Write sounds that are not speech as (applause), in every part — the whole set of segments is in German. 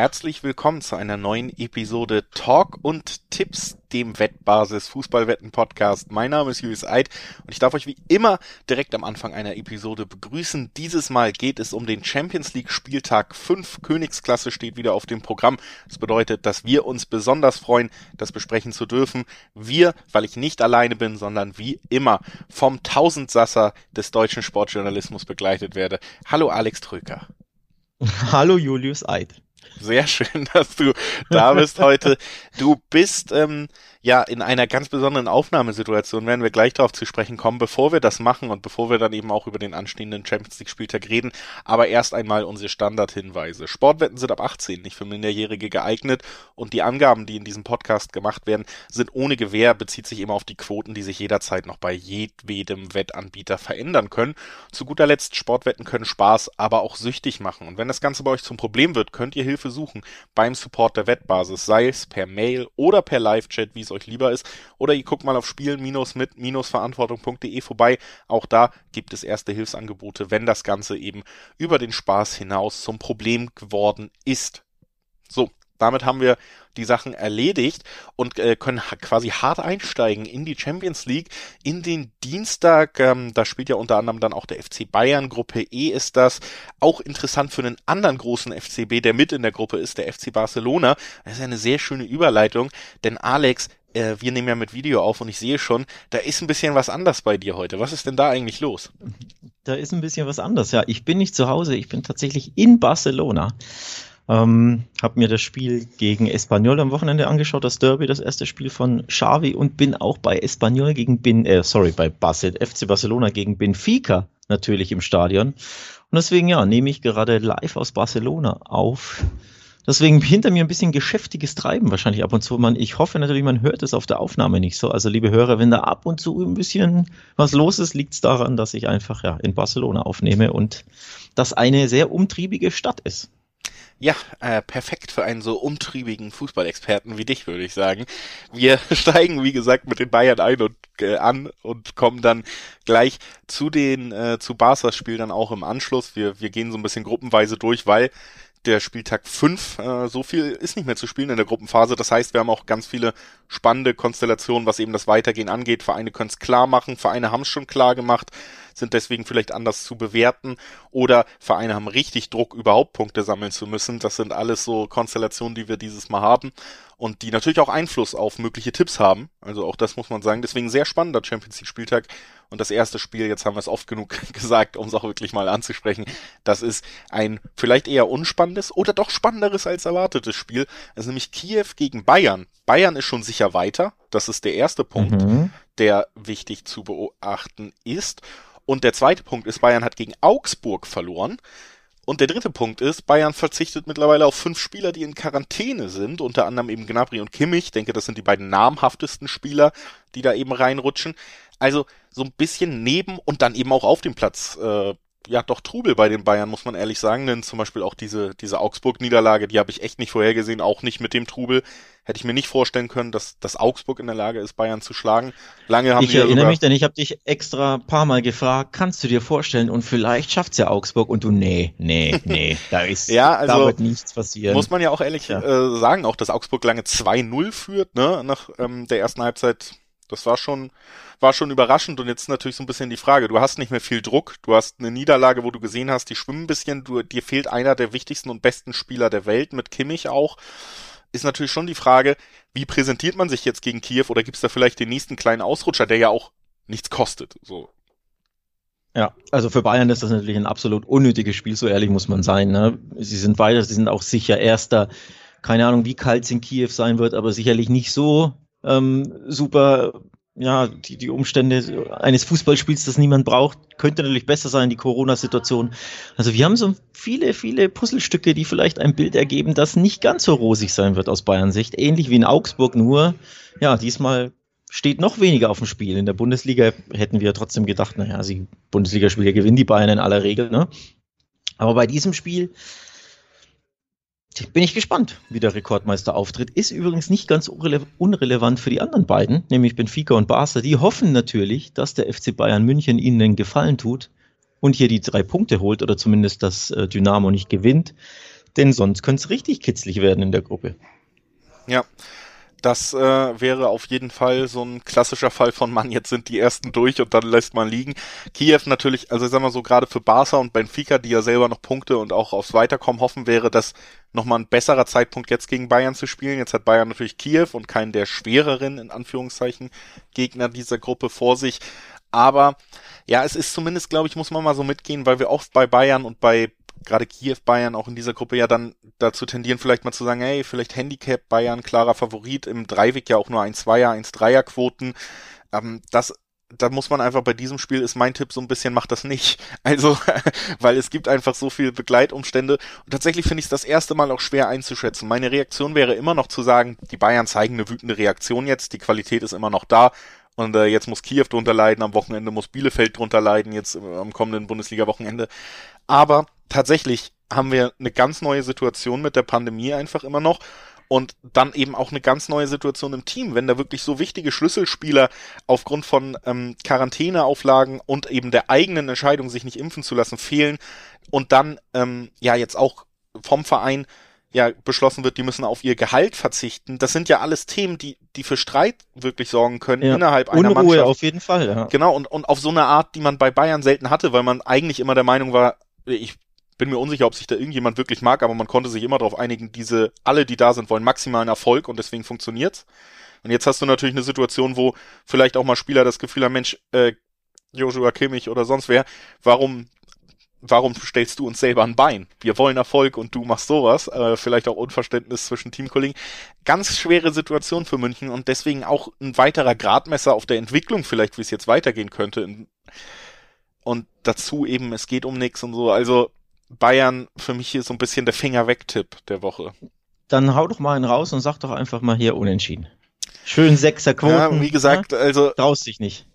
herzlich willkommen zu einer neuen Episode Talk und Tipps, dem Wettbasis Fußballwetten Podcast. Mein Name ist Julius Eid und ich darf euch wie immer direkt am Anfang einer Episode begrüßen. Dieses Mal geht es um den Champions League Spieltag 5. Königsklasse steht wieder auf dem Programm. Das bedeutet, dass wir uns besonders freuen, das besprechen zu dürfen. Wir, weil ich nicht alleine bin, sondern wie immer vom Tausendsasser des deutschen Sportjournalismus begleitet werde. Hallo Alex Tröker. (laughs) Hallo Julius Eid. Sehr schön, (laughs) dass du da bist heute. Du bist ähm, ja in einer ganz besonderen Aufnahmesituation, werden wir gleich darauf zu sprechen kommen, bevor wir das machen und bevor wir dann eben auch über den anstehenden Champions League Spieltag reden. Aber erst einmal unsere Standardhinweise. Sportwetten sind ab 18 nicht für Minderjährige geeignet und die Angaben, die in diesem Podcast gemacht werden, sind ohne Gewähr, bezieht sich immer auf die Quoten, die sich jederzeit noch bei jedwedem Wettanbieter verändern können. Zu guter Letzt, Sportwetten können Spaß, aber auch süchtig machen. Und wenn das Ganze bei euch zum Problem wird, könnt ihr Hilfe suchen beim Support der Wettbasis, sei es per Mail oder per Live-Chat, wie es euch lieber ist. Oder ihr guckt mal auf spielen-mit-verantwortung.de vorbei. Auch da gibt es erste Hilfsangebote, wenn das Ganze eben über den Spaß hinaus zum Problem geworden ist. So, damit haben wir die Sachen erledigt und äh, können quasi hart einsteigen in die Champions League, in den Dienstag. Ähm, da spielt ja unter anderem dann auch der FC Bayern. Gruppe E ist das. Auch interessant für einen anderen großen FCB, der mit in der Gruppe ist, der FC Barcelona. Das ist eine sehr schöne Überleitung, denn Alex, äh, wir nehmen ja mit Video auf und ich sehe schon, da ist ein bisschen was anders bei dir heute. Was ist denn da eigentlich los? Da ist ein bisschen was anders, ja. Ich bin nicht zu Hause, ich bin tatsächlich in Barcelona. Ähm, habe mir das Spiel gegen Espanyol am Wochenende angeschaut, das Derby, das erste Spiel von Xavi und bin auch bei Espanyol gegen Bin, äh, sorry, bei Basel, FC Barcelona gegen Benfica natürlich im Stadion. Und deswegen, ja, nehme ich gerade live aus Barcelona auf. Deswegen hinter mir ein bisschen geschäftiges Treiben wahrscheinlich ab und zu. Man, ich hoffe natürlich, man hört es auf der Aufnahme nicht so. Also liebe Hörer, wenn da ab und zu ein bisschen was los ist, liegt es daran, dass ich einfach ja in Barcelona aufnehme und das eine sehr umtriebige Stadt ist. Ja, äh, perfekt für einen so umtriebigen Fußballexperten wie dich, würde ich sagen. Wir (laughs) steigen, wie gesagt, mit den Bayern ein und äh, an und kommen dann gleich zu den äh, zu Barca's Spiel dann auch im Anschluss. Wir wir gehen so ein bisschen gruppenweise durch, weil der Spieltag 5, äh, so viel ist nicht mehr zu spielen in der Gruppenphase. Das heißt, wir haben auch ganz viele spannende Konstellationen, was eben das Weitergehen angeht. Vereine können es klar machen, Vereine haben es schon klar gemacht sind deswegen vielleicht anders zu bewerten oder Vereine haben richtig Druck, überhaupt Punkte sammeln zu müssen. Das sind alles so Konstellationen, die wir dieses Mal haben und die natürlich auch Einfluss auf mögliche Tipps haben. Also auch das muss man sagen. Deswegen sehr spannender Champions League Spieltag. Und das erste Spiel, jetzt haben wir es oft genug (laughs) gesagt, um es auch wirklich mal anzusprechen, das ist ein vielleicht eher unspannendes oder doch spannenderes als erwartetes Spiel. Das ist nämlich Kiew gegen Bayern. Bayern ist schon sicher weiter. Das ist der erste Punkt, mhm. der wichtig zu beachten ist. Und der zweite Punkt ist, Bayern hat gegen Augsburg verloren. Und der dritte Punkt ist, Bayern verzichtet mittlerweile auf fünf Spieler, die in Quarantäne sind, unter anderem eben Gnabry und Kimmich. Ich denke, das sind die beiden namhaftesten Spieler, die da eben reinrutschen. Also so ein bisschen neben und dann eben auch auf dem Platz äh, ja doch Trubel bei den Bayern, muss man ehrlich sagen. Denn zum Beispiel auch diese, diese Augsburg-Niederlage, die habe ich echt nicht vorhergesehen, auch nicht mit dem Trubel. Hätte ich mir nicht vorstellen können, dass, dass Augsburg in der Lage ist, Bayern zu schlagen. Lange haben ich erinnere sogar... mich, denn ich habe dich extra paar Mal gefragt, kannst du dir vorstellen und vielleicht schafft's ja Augsburg und du, nee, nee, nee, da ist, (laughs) ja, also, da wird nichts passieren. Muss man ja auch ehrlich ja. Äh, sagen, auch dass Augsburg lange 2-0 führt, ne, nach ähm, der ersten Halbzeit das war schon, war schon überraschend und jetzt natürlich so ein bisschen die Frage. Du hast nicht mehr viel Druck. Du hast eine Niederlage, wo du gesehen hast, die schwimmen ein bisschen. Du, dir fehlt einer der wichtigsten und besten Spieler der Welt mit Kimmich auch. Ist natürlich schon die Frage, wie präsentiert man sich jetzt gegen Kiew oder gibt es da vielleicht den nächsten kleinen Ausrutscher, der ja auch nichts kostet, so. Ja, also für Bayern ist das natürlich ein absolut unnötiges Spiel, so ehrlich muss man sein. Ne? Sie sind weiter, sie sind auch sicher Erster. Keine Ahnung, wie kalt es in Kiew sein wird, aber sicherlich nicht so ähm, super, ja, die, die Umstände eines Fußballspiels, das niemand braucht, könnte natürlich besser sein, die Corona-Situation. Also wir haben so viele, viele Puzzlestücke, die vielleicht ein Bild ergeben, das nicht ganz so rosig sein wird aus Bayern Sicht. Ähnlich wie in Augsburg, nur, ja, diesmal steht noch weniger auf dem Spiel. In der Bundesliga hätten wir trotzdem gedacht, naja, die Bundesligaspieler gewinnen die Bayern in aller Regel, ne? Aber bei diesem Spiel, bin ich gespannt, wie der Rekordmeister auftritt. Ist übrigens nicht ganz unrele unrelevant für die anderen beiden, nämlich Benfica und Barca. Die hoffen natürlich, dass der FC Bayern München ihnen den Gefallen tut und hier die drei Punkte holt oder zumindest das äh, Dynamo nicht gewinnt. denn sonst könnte es richtig kitzlig werden in der Gruppe. Ja, das äh, wäre auf jeden Fall so ein klassischer Fall von Mann, jetzt sind die ersten durch und dann lässt man liegen. Kiew natürlich, also sagen wir so, gerade für Barca und Benfica, die ja selber noch Punkte und auch aufs Weiterkommen hoffen, wäre das nochmal ein besserer Zeitpunkt jetzt gegen Bayern zu spielen. Jetzt hat Bayern natürlich Kiew und keinen der schwereren, in Anführungszeichen, Gegner dieser Gruppe vor sich. Aber ja, es ist zumindest, glaube ich, muss man mal so mitgehen, weil wir oft bei Bayern und bei gerade Kiew Bayern auch in dieser Gruppe ja dann dazu tendieren, vielleicht mal zu sagen, hey, vielleicht Handicap Bayern, klarer Favorit, im Dreiweg ja auch nur ein Zweier, eins Dreier Quoten. Ähm, das da muss man einfach bei diesem Spiel ist mein Tipp so ein bisschen macht das nicht. (laughs) Also, weil es gibt einfach so viele Begleitumstände und tatsächlich finde ich es das erste Mal auch schwer einzuschätzen. Meine Reaktion wäre immer noch zu sagen, die Bayern zeigen eine wütende Reaktion jetzt, die Qualität ist immer noch da und äh, jetzt muss Kiew drunter leiden, am Wochenende muss Bielefeld drunter leiden, jetzt äh, am kommenden Bundesliga-Wochenende. Aber tatsächlich haben wir eine ganz neue Situation mit der Pandemie einfach immer noch und dann eben auch eine ganz neue Situation im Team, wenn da wirklich so wichtige Schlüsselspieler aufgrund von ähm, Quarantäneauflagen und eben der eigenen Entscheidung, sich nicht impfen zu lassen, fehlen und dann ähm, ja jetzt auch vom Verein ja beschlossen wird, die müssen auf ihr Gehalt verzichten. Das sind ja alles Themen, die die für Streit wirklich sorgen können ja. innerhalb einer Unruhe Mannschaft. auf jeden Fall. Ja. Genau und und auf so eine Art, die man bei Bayern selten hatte, weil man eigentlich immer der Meinung war, ich bin mir unsicher, ob sich da irgendjemand wirklich mag, aber man konnte sich immer darauf einigen, diese, alle, die da sind, wollen maximalen Erfolg und deswegen funktioniert's. Und jetzt hast du natürlich eine Situation, wo vielleicht auch mal Spieler das Gefühl haben, Mensch, äh, Joshua Kimmich oder sonst wer, warum, warum stellst du uns selber ein Bein? Wir wollen Erfolg und du machst sowas. Äh, vielleicht auch Unverständnis zwischen Teamkollegen. Ganz schwere Situation für München und deswegen auch ein weiterer Gradmesser auf der Entwicklung vielleicht, wie es jetzt weitergehen könnte. Und dazu eben, es geht um nichts und so. Also Bayern für mich hier so ein bisschen der Finger weg Tipp der Woche. Dann hau doch mal einen raus und sag doch einfach mal hier unentschieden. Schön sechser Quoten. Ja, wie gesagt, ja? also traust dich nicht.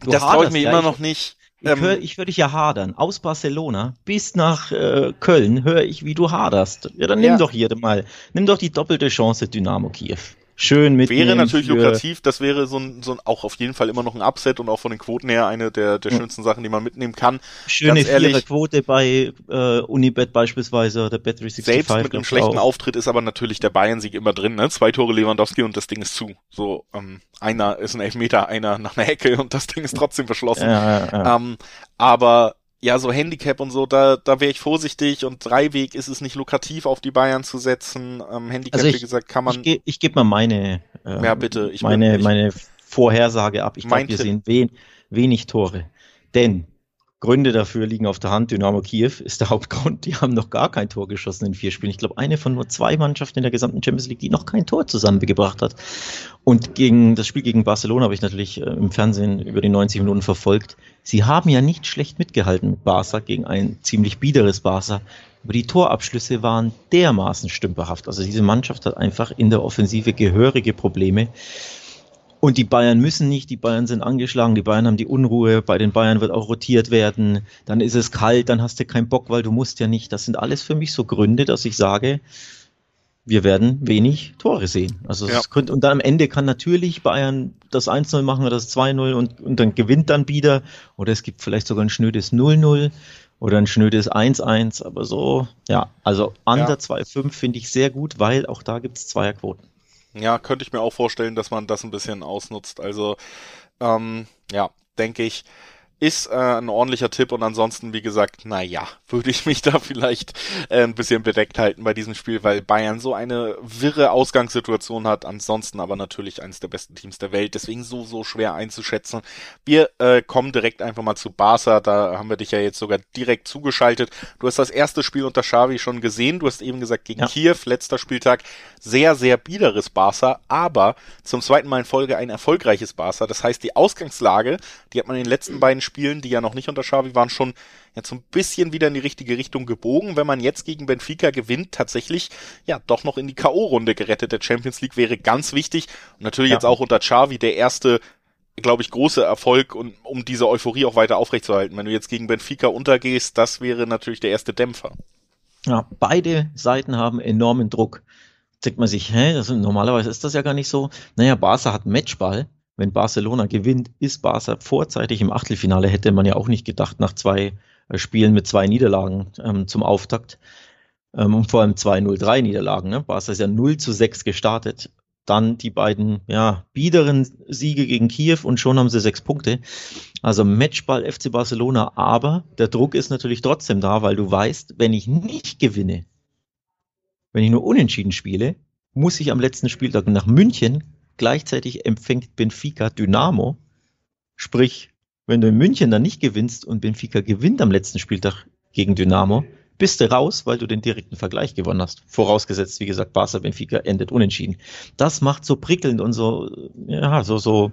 Du das traue ich mir immer noch nicht. Ich, ähm, hör, ich würde dich ja hadern. Aus Barcelona bis nach äh, Köln höre ich, wie du haderst. Ja, dann nimm ja. doch hier mal, nimm doch die doppelte Chance Dynamo Kiew schön mit. Wäre natürlich lukrativ, das wäre so ein, so ein, auch auf jeden Fall immer noch ein Upset und auch von den Quoten her eine der, der schönsten Sachen, die man mitnehmen kann. Schöne ehrlich, Quote bei äh, Unibet beispielsweise oder Bet365. Selbst mit einem schlechten auch. Auftritt ist aber natürlich der Bayern-Sieg immer drin, ne? Zwei Tore Lewandowski und das Ding ist zu. So, ähm, einer ist ein Elfmeter, einer nach einer Ecke und das Ding ist trotzdem verschlossen. Ja, ja, ja. Ähm, aber ja, so Handicap und so, da, da wäre ich vorsichtig und Dreiweg ist es nicht lukrativ, auf die Bayern zu setzen. Ähm, Handicap, also ich, wie gesagt, kann man. Ich, ge ich gebe mal meine, äh, ja, bitte, ich meine, meine Vorhersage ab. Ich glaube, wir sehen wen, wenig Tore. Denn Gründe dafür liegen auf der Hand. Dynamo Kiew ist der Hauptgrund. Die haben noch gar kein Tor geschossen in vier Spielen. Ich glaube, eine von nur zwei Mannschaften in der gesamten Champions League, die noch kein Tor zusammengebracht hat. Und gegen das Spiel gegen Barcelona habe ich natürlich äh, im Fernsehen über die 90 Minuten verfolgt. Sie haben ja nicht schlecht mitgehalten mit Barca gegen ein ziemlich biederes Barca. Aber die Torabschlüsse waren dermaßen stümperhaft. Also diese Mannschaft hat einfach in der Offensive gehörige Probleme. Und die Bayern müssen nicht, die Bayern sind angeschlagen, die Bayern haben die Unruhe, bei den Bayern wird auch rotiert werden, dann ist es kalt, dann hast du keinen Bock, weil du musst ja nicht. Das sind alles für mich so Gründe, dass ich sage, wir werden wenig Tore sehen. Also ja. könnte, und dann am Ende kann natürlich Bayern das 1-0 machen oder das 2-0 und, und dann gewinnt dann wieder. Oder es gibt vielleicht sogar ein schnödes 0-0 oder ein schnödes 1-1. Aber so, ja, also under ja. 2-5 finde ich sehr gut, weil auch da gibt es Zweierquoten. Ja, könnte ich mir auch vorstellen, dass man das ein bisschen ausnutzt. Also, ähm, ja, denke ich, ist äh, ein ordentlicher Tipp und ansonsten, wie gesagt, naja, (laughs) würde ich mich da vielleicht äh, ein bisschen bedeckt halten bei diesem Spiel, weil Bayern so eine wirre Ausgangssituation hat, ansonsten aber natürlich eines der besten Teams der Welt, deswegen so, so schwer einzuschätzen. Wir äh, kommen direkt einfach mal zu Barca, da haben wir dich ja jetzt sogar direkt zugeschaltet. Du hast das erste Spiel unter Xavi schon gesehen, du hast eben gesagt, gegen ja. Kiew, letzter Spieltag, sehr, sehr biederes Barca, aber zum zweiten Mal in Folge ein erfolgreiches Barca, das heißt, die Ausgangslage, die hat man in den letzten (clears throat) beiden Spielen, die ja noch nicht unter Xavi waren, schon jetzt so ein bisschen wieder in die richtige Richtung gebogen. Wenn man jetzt gegen Benfica gewinnt, tatsächlich ja doch noch in die K.O.-Runde gerettet. Der Champions League wäre ganz wichtig. Und natürlich ja. jetzt auch unter Xavi der erste glaube ich, große Erfolg und um diese Euphorie auch weiter aufrechtzuerhalten. Wenn du jetzt gegen Benfica untergehst, das wäre natürlich der erste Dämpfer. Ja, beide Seiten haben enormen Druck. Denkt man sich, hä, das, normalerweise ist das ja gar nicht so. Naja, Barca hat Matchball wenn Barcelona gewinnt, ist Barca vorzeitig im Achtelfinale, hätte man ja auch nicht gedacht, nach zwei äh, Spielen mit zwei Niederlagen ähm, zum Auftakt. Ähm, und vor allem 2-0-3 Niederlagen. Ne? Barca ist ja 0 zu 6 gestartet. Dann die beiden ja, biederen Siege gegen Kiew und schon haben sie sechs Punkte. Also Matchball FC Barcelona, aber der Druck ist natürlich trotzdem da, weil du weißt, wenn ich nicht gewinne, wenn ich nur unentschieden spiele, muss ich am letzten Spieltag nach München. Gleichzeitig empfängt Benfica Dynamo. Sprich, wenn du in München dann nicht gewinnst und Benfica gewinnt am letzten Spieltag gegen Dynamo, bist du raus, weil du den direkten Vergleich gewonnen hast. Vorausgesetzt, wie gesagt, Barca Benfica endet unentschieden. Das macht so prickelnd und so, ja, so, so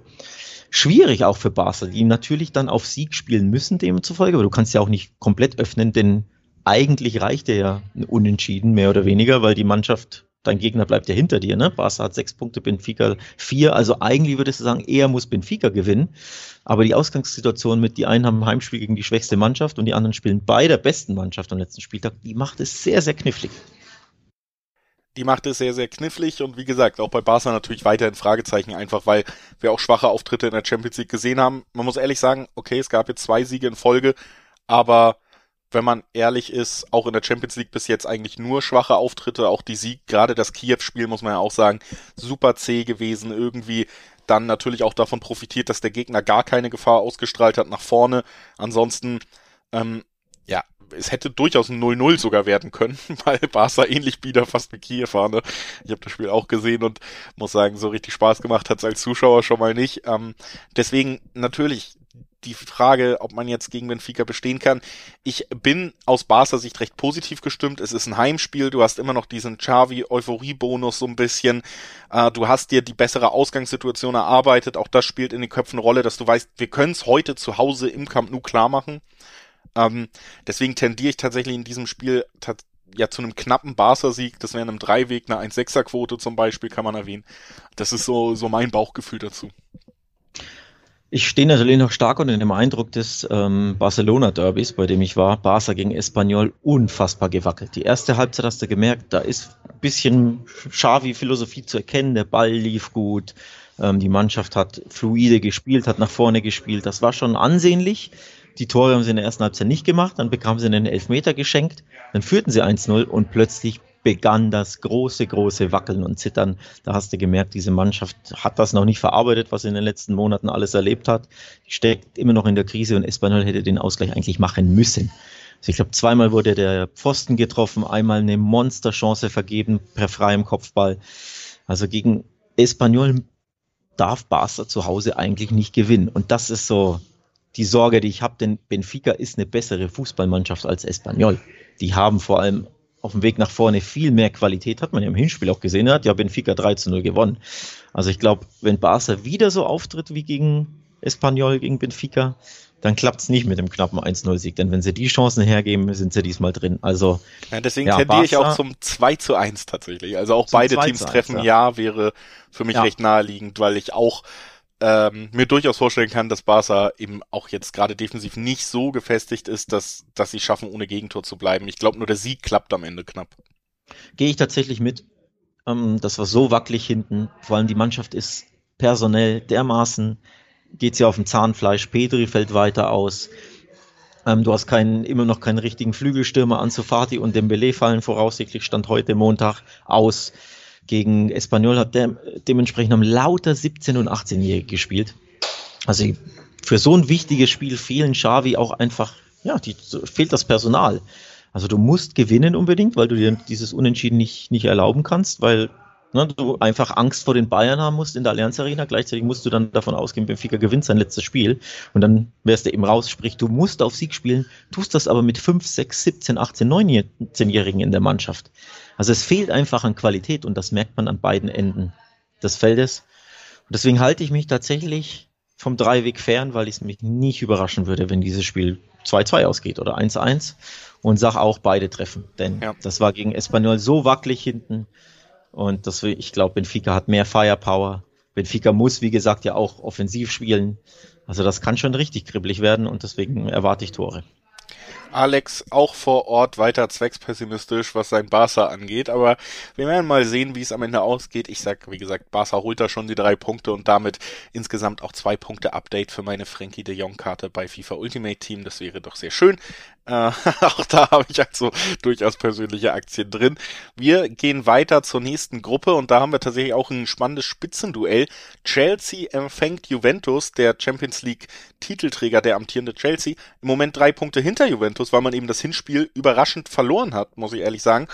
schwierig auch für Barca, die natürlich dann auf Sieg spielen müssen demzufolge, aber du kannst ja auch nicht komplett öffnen, denn eigentlich reicht der ja ein Unentschieden, mehr oder weniger, weil die Mannschaft dein Gegner bleibt ja hinter dir, ne? Barca hat sechs Punkte, Benfica vier. Also eigentlich würdest du sagen, eher muss Benfica gewinnen. Aber die Ausgangssituation mit, die einen haben ein Heimspiel gegen die schwächste Mannschaft und die anderen spielen bei der besten Mannschaft am letzten Spieltag, die macht es sehr, sehr knifflig. Die macht es sehr, sehr knifflig und wie gesagt, auch bei Barca natürlich weiterhin Fragezeichen, einfach weil wir auch schwache Auftritte in der Champions League gesehen haben. Man muss ehrlich sagen, okay, es gab jetzt zwei Siege in Folge, aber wenn man ehrlich ist, auch in der Champions League bis jetzt eigentlich nur schwache Auftritte, auch die Sieg, gerade das Kiew-Spiel muss man ja auch sagen, super zäh gewesen, irgendwie dann natürlich auch davon profitiert, dass der Gegner gar keine Gefahr ausgestrahlt hat nach vorne. Ansonsten, ähm, ja, es hätte durchaus ein 0-0 sogar werden können, (laughs) weil Barca ähnlich bieder fast mit Kiew war. Ne? Ich habe das Spiel auch gesehen und muss sagen, so richtig Spaß gemacht hat es als Zuschauer schon mal nicht. Ähm, deswegen natürlich die Frage, ob man jetzt gegen Benfica bestehen kann. Ich bin aus Barca Sicht recht positiv gestimmt. Es ist ein Heimspiel. Du hast immer noch diesen Xavi-Euphorie-Bonus so ein bisschen. Äh, du hast dir die bessere Ausgangssituation erarbeitet. Auch das spielt in den Köpfen Rolle, dass du weißt, wir können es heute zu Hause im Camp Nou klar machen. Ähm, deswegen tendiere ich tatsächlich in diesem Spiel ja zu einem knappen Barca-Sieg. Das wäre einem Dreiweg, eine 1-6er-Quote zum Beispiel, kann man erwähnen. Das ist so, so mein Bauchgefühl dazu. Ich stehe natürlich noch stark unter dem Eindruck des ähm, Barcelona-Derbys, bei dem ich war. Barca gegen Espanyol unfassbar gewackelt. Die erste Halbzeit hast du gemerkt, da ist ein bisschen Xavi-Philosophie zu erkennen. Der Ball lief gut, ähm, die Mannschaft hat fluide gespielt, hat nach vorne gespielt. Das war schon ansehnlich. Die Tore haben sie in der ersten Halbzeit nicht gemacht, dann bekamen sie einen Elfmeter geschenkt, dann führten sie 1-0 und plötzlich begann das große, große Wackeln und Zittern. Da hast du gemerkt, diese Mannschaft hat das noch nicht verarbeitet, was sie in den letzten Monaten alles erlebt hat. Steckt immer noch in der Krise und Espanyol hätte den Ausgleich eigentlich machen müssen. Also ich glaube, zweimal wurde der Pfosten getroffen, einmal eine Monsterchance vergeben per freiem Kopfball. Also gegen Espanyol darf Barca zu Hause eigentlich nicht gewinnen. Und das ist so die Sorge, die ich habe, denn Benfica ist eine bessere Fußballmannschaft als Espanyol. Die haben vor allem auf dem Weg nach vorne viel mehr Qualität, hat man ja im Hinspiel auch gesehen, hat ja Benfica 3 zu 0 gewonnen. Also ich glaube, wenn Barca wieder so auftritt wie gegen Espanyol, gegen Benfica, dann klappt es nicht mit dem knappen 1-0-Sieg. Denn wenn sie die Chancen hergeben, sind sie diesmal drin. Also ja, deswegen ja, tendiere ich auch zum 2 zu 1 tatsächlich. Also auch beide Teams 1, treffen, ja. ja. wäre für mich ja. recht naheliegend, weil ich auch ähm, mir durchaus vorstellen kann, dass Barca eben auch jetzt gerade defensiv nicht so gefestigt ist, dass, dass sie schaffen, ohne Gegentor zu bleiben. Ich glaube, nur der Sieg klappt am Ende knapp. Gehe ich tatsächlich mit. Ähm, das war so wackelig hinten. Vor allem die Mannschaft ist personell dermaßen, geht sie auf dem Zahnfleisch. Pedri fällt weiter aus. Ähm, du hast keinen, immer noch keinen richtigen Flügelstürmer. Anzufati und Dembele fallen voraussichtlich, stand heute Montag aus. Gegen Espanyol hat der dementsprechend am lauter 17- und 18-Jährige gespielt. Also für so ein wichtiges Spiel fehlen Xavi auch einfach, ja, die, fehlt das Personal. Also du musst gewinnen unbedingt, weil du dir dieses Unentschieden nicht, nicht erlauben kannst, weil ne, du einfach Angst vor den Bayern haben musst in der Allianz Arena. Gleichzeitig musst du dann davon ausgehen, Benfica gewinnt sein letztes Spiel und dann wärst du eben raus. Sprich, du musst auf Sieg spielen, tust das aber mit 5, 6, 17, 18, 19-Jährigen in der Mannschaft. Also es fehlt einfach an Qualität und das merkt man an beiden Enden des Feldes. Und deswegen halte ich mich tatsächlich vom Dreiweg fern, weil ich es mich nicht überraschen würde, wenn dieses Spiel 2-2 ausgeht oder 1-1 und sag auch beide treffen. Denn ja. das war gegen Espanyol so wackelig hinten und das, ich glaube, Benfica hat mehr Firepower. Benfica muss, wie gesagt, ja auch offensiv spielen. Also das kann schon richtig kribbelig werden und deswegen erwarte ich Tore. Alex auch vor Ort weiter zweckspessimistisch, was sein Barca angeht. Aber wir werden mal sehen, wie es am Ende ausgeht. Ich sag, wie gesagt, Barca holt da schon die drei Punkte und damit insgesamt auch zwei Punkte Update für meine Frankie de Jong Karte bei FIFA Ultimate Team. Das wäre doch sehr schön. Äh, (laughs) auch da habe ich also durchaus persönliche Aktien drin. Wir gehen weiter zur nächsten Gruppe und da haben wir tatsächlich auch ein spannendes Spitzenduell. Chelsea empfängt Juventus, der Champions League Titelträger, der amtierende Chelsea. Im Moment drei Punkte hinter Juventus, weil man eben das Hinspiel überraschend verloren hat, muss ich ehrlich sagen.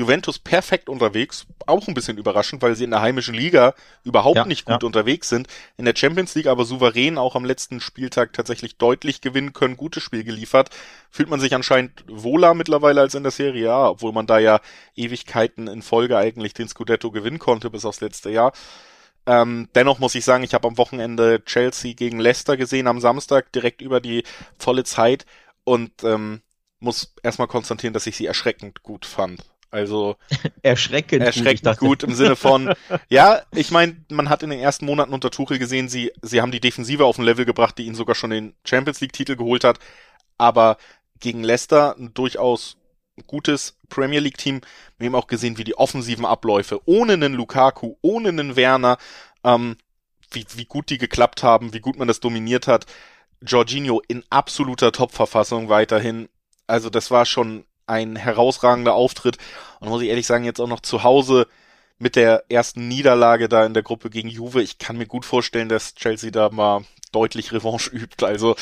Juventus perfekt unterwegs, auch ein bisschen überraschend, weil sie in der heimischen Liga überhaupt ja, nicht gut ja. unterwegs sind. In der Champions League aber souverän auch am letzten Spieltag tatsächlich deutlich gewinnen können, gutes Spiel geliefert. Fühlt man sich anscheinend wohler mittlerweile als in der Serie A, obwohl man da ja Ewigkeiten in Folge eigentlich den Scudetto gewinnen konnte bis aufs letzte Jahr. Ähm, dennoch muss ich sagen, ich habe am Wochenende Chelsea gegen Leicester gesehen am Samstag direkt über die volle Zeit und ähm, muss erstmal konstatieren, dass ich sie erschreckend gut fand. Also erschreckend, (laughs) erschreckend gut, gut im Sinne von, (laughs) ja, ich meine, man hat in den ersten Monaten unter Tuchel gesehen, sie, sie haben die Defensive auf ein Level gebracht, die ihnen sogar schon den Champions League Titel geholt hat, aber gegen Leicester ein durchaus gutes Premier League Team. Wir haben auch gesehen, wie die offensiven Abläufe ohne einen Lukaku, ohne einen Werner, ähm, wie, wie gut die geklappt haben, wie gut man das dominiert hat. Jorginho in absoluter Top-Verfassung weiterhin. Also das war schon ein herausragender Auftritt. Und muss ich ehrlich sagen, jetzt auch noch zu Hause mit der ersten Niederlage da in der Gruppe gegen Juve. Ich kann mir gut vorstellen, dass Chelsea da mal deutlich Revanche (laughs) übt. Also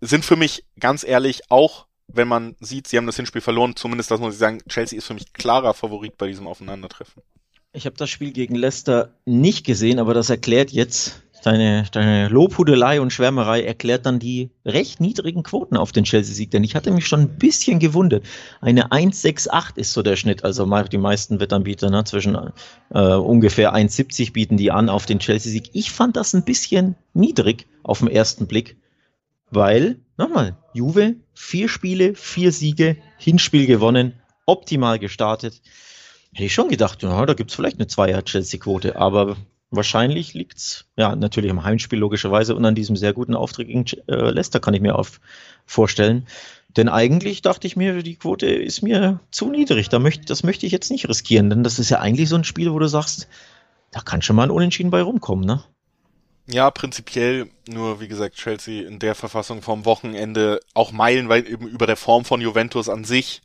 sind für mich ganz ehrlich auch, wenn man sieht, sie haben das Hinspiel verloren, zumindest das muss ich sagen, Chelsea ist für mich klarer Favorit bei diesem Aufeinandertreffen. Ich habe das Spiel gegen Leicester nicht gesehen, aber das erklärt jetzt Deine, deine Lobhudelei und Schwärmerei erklärt dann die recht niedrigen Quoten auf den Chelsea-Sieg, denn ich hatte mich schon ein bisschen gewundert. Eine 1,68 ist so der Schnitt, also die meisten Wettanbieter ne, zwischen äh, ungefähr 1,70 bieten die an auf den Chelsea-Sieg. Ich fand das ein bisschen niedrig auf den ersten Blick, weil, nochmal, Juve, vier Spiele, vier Siege, Hinspiel gewonnen, optimal gestartet. Hätte ich schon gedacht, ja, da gibt's vielleicht eine Zweier-Chelsea-Quote, aber Wahrscheinlich liegt's ja natürlich am Heimspiel logischerweise und an diesem sehr guten Auftritt gegen äh, Leicester kann ich mir auf vorstellen. Denn eigentlich dachte ich mir, die Quote ist mir zu niedrig. Da möchte, das möchte ich jetzt nicht riskieren, denn das ist ja eigentlich so ein Spiel, wo du sagst, da kann schon mal ein Unentschieden bei rumkommen, ne? Ja, prinzipiell, nur wie gesagt, Chelsea in der Verfassung vom Wochenende auch meilenweit eben über der Form von Juventus an sich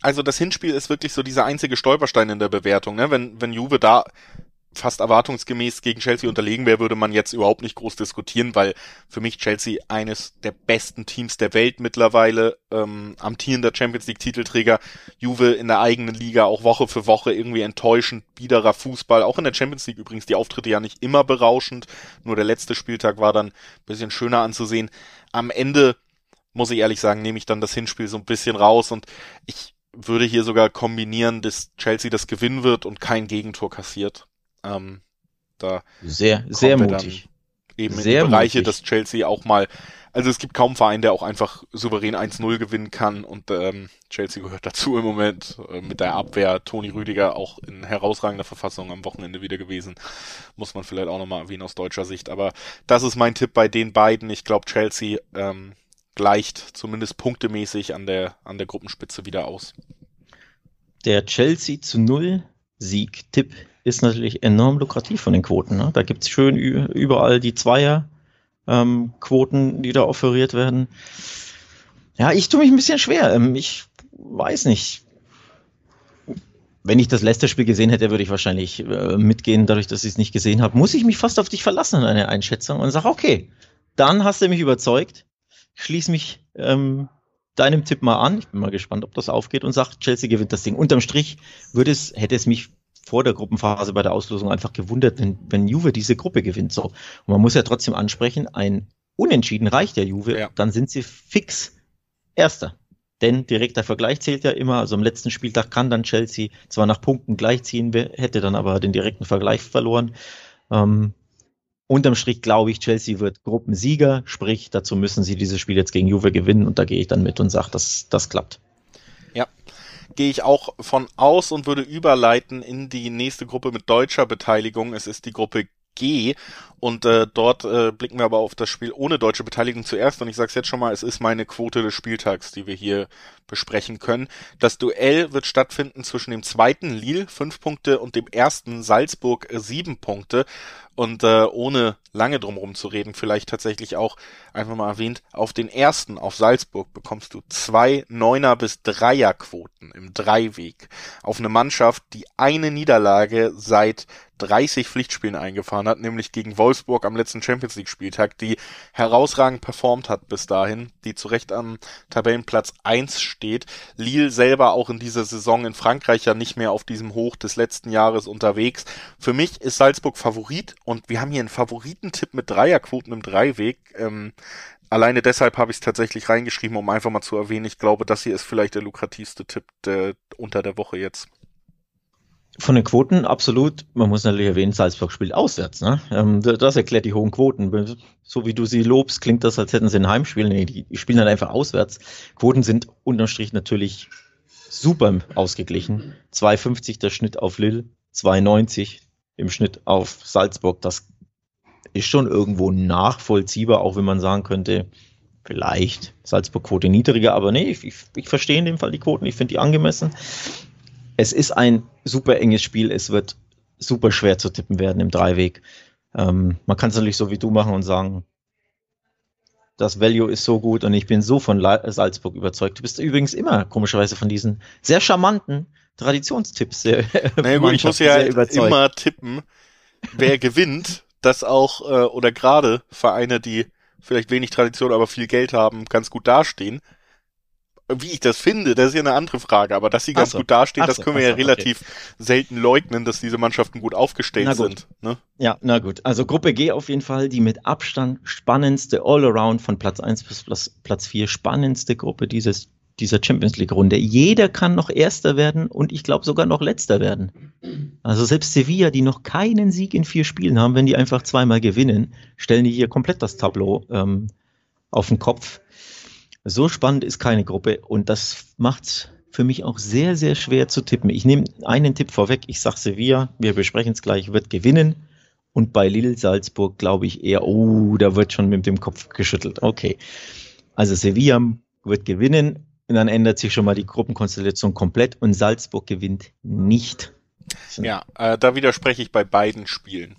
also das Hinspiel ist wirklich so dieser einzige Stolperstein in der Bewertung. Ne? Wenn, wenn Juve da fast erwartungsgemäß gegen Chelsea unterlegen wäre, würde man jetzt überhaupt nicht groß diskutieren, weil für mich Chelsea eines der besten Teams der Welt mittlerweile, ähm, amtierender Champions League Titelträger, Juve in der eigenen Liga auch Woche für Woche irgendwie enttäuschend, biederer Fußball, auch in der Champions League übrigens die Auftritte ja nicht immer berauschend, nur der letzte Spieltag war dann bisschen schöner anzusehen. Am Ende muss ich ehrlich sagen, nehme ich dann das Hinspiel so ein bisschen raus und ich würde hier sogar kombinieren, dass Chelsea das gewinnen wird und kein Gegentor kassiert. Ähm, da sehr, sehr mutig. Eben sehr in die Bereiche, mutig. dass Chelsea auch mal, also es gibt kaum Verein, der auch einfach souverän 1-0 gewinnen kann und ähm, Chelsea gehört (laughs) dazu im Moment äh, mit der Abwehr. Toni Rüdiger auch in herausragender Verfassung am Wochenende wieder gewesen. Muss man vielleicht auch nochmal erwähnen aus deutscher Sicht. Aber das ist mein Tipp bei den beiden. Ich glaube, Chelsea ähm, gleicht zumindest punktemäßig an der, an der Gruppenspitze wieder aus. Der Chelsea zu Null Sieg-Tipp ist natürlich enorm lukrativ von den Quoten. Ne? Da gibt's schön überall die Zweier-Quoten, ähm, die da offeriert werden. Ja, ich tue mich ein bisschen schwer. Ähm, ich weiß nicht. Wenn ich das letzte Spiel gesehen hätte, würde ich wahrscheinlich äh, mitgehen, dadurch, dass ich es nicht gesehen habe. Muss ich mich fast auf dich verlassen in einer Einschätzung und sage, okay, dann hast du mich überzeugt schließe mich ähm, deinem Tipp mal an. Ich bin mal gespannt, ob das aufgeht und sagt, Chelsea gewinnt das Ding. Unterm Strich würde es, hätte es mich vor der Gruppenphase bei der Auslosung einfach gewundert, wenn, wenn Juve diese Gruppe gewinnt. So. Und man muss ja trotzdem ansprechen, ein Unentschieden reicht der Juve, ja. dann sind sie fix Erster. Denn direkter Vergleich zählt ja immer. Also am letzten Spieltag kann dann Chelsea zwar nach Punkten gleichziehen, hätte dann aber den direkten Vergleich verloren. Ähm, unterm Strich glaube ich, Chelsea wird Gruppensieger, sprich, dazu müssen sie dieses Spiel jetzt gegen Juve gewinnen und da gehe ich dann mit und sage, dass das klappt. Ja, gehe ich auch von aus und würde überleiten in die nächste Gruppe mit deutscher Beteiligung. Es ist die Gruppe G. Und äh, dort äh, blicken wir aber auf das Spiel ohne deutsche Beteiligung zuerst. Und ich sage es jetzt schon mal, es ist meine Quote des Spieltags, die wir hier besprechen können. Das Duell wird stattfinden zwischen dem zweiten Lille, fünf Punkte, und dem ersten Salzburg, sieben Punkte. Und äh, ohne lange drumherum zu reden, vielleicht tatsächlich auch einfach mal erwähnt, auf den ersten, auf Salzburg, bekommst du zwei Neuner bis Dreierquoten im Dreiweg. Auf eine Mannschaft, die eine Niederlage seit 30 Pflichtspielen eingefahren hat, nämlich gegen Wolfsburg am letzten Champions League Spieltag, die herausragend performt hat bis dahin, die zu Recht am Tabellenplatz eins steht. Lille selber auch in dieser Saison in Frankreich ja nicht mehr auf diesem Hoch des letzten Jahres unterwegs. Für mich ist Salzburg Favorit und wir haben hier einen Favoritentipp mit Dreierquoten im Dreiweg. Ähm, alleine deshalb habe ich es tatsächlich reingeschrieben, um einfach mal zu erwähnen, ich glaube, das hier ist vielleicht der lukrativste Tipp der, unter der Woche jetzt. Von den Quoten absolut. Man muss natürlich erwähnen, Salzburg spielt auswärts. Ne? Ähm, das erklärt die hohen Quoten. So wie du sie lobst, klingt das, als hätten sie ein Heimspiel. Nee, die, spielen dann einfach auswärts. Quoten sind unterm Strich natürlich super ausgeglichen. 2,50 der Schnitt auf Lille, 2,90 im Schnitt auf Salzburg. Das ist schon irgendwo nachvollziehbar, auch wenn man sagen könnte, vielleicht Salzburg-Quote niedriger, aber nee, ich, ich, ich verstehe in dem Fall die Quoten, ich finde die angemessen es ist ein super enges Spiel. Es wird super schwer zu tippen werden im Dreiweg. Ähm, man kann es natürlich so wie du machen und sagen, das Value ist so gut und ich bin so von Salzburg überzeugt. Du bist übrigens immer komischerweise von diesen sehr charmanten Traditionstipps sehr (laughs) naja, (laughs) gut, ich muss ja immer tippen, wer gewinnt, dass auch äh, oder gerade Vereine, die vielleicht wenig Tradition, aber viel Geld haben, ganz gut dastehen wie ich das finde, das ist ja eine andere Frage, aber dass sie ganz so. gut dastehen, das können wir so, ja relativ okay. selten leugnen, dass diese Mannschaften gut aufgestellt sind. Ne? Ja, na gut. Also Gruppe G auf jeden Fall die mit Abstand spannendste All-Around von Platz 1 bis Platz 4 spannendste Gruppe dieses dieser Champions League Runde. Jeder kann noch Erster werden und ich glaube sogar noch Letzter werden. Also selbst Sevilla, die noch keinen Sieg in vier Spielen haben, wenn die einfach zweimal gewinnen, stellen die hier komplett das Tableau ähm, auf den Kopf. So spannend ist keine Gruppe und das macht für mich auch sehr, sehr schwer zu tippen. Ich nehme einen Tipp vorweg. Ich sage Sevilla, wir besprechen es gleich, wird gewinnen. Und bei Lille Salzburg glaube ich eher, oh, da wird schon mit dem Kopf geschüttelt. Okay. Also Sevilla wird gewinnen und dann ändert sich schon mal die Gruppenkonstellation komplett und Salzburg gewinnt nicht. Ja, äh, da widerspreche ich bei beiden Spielen.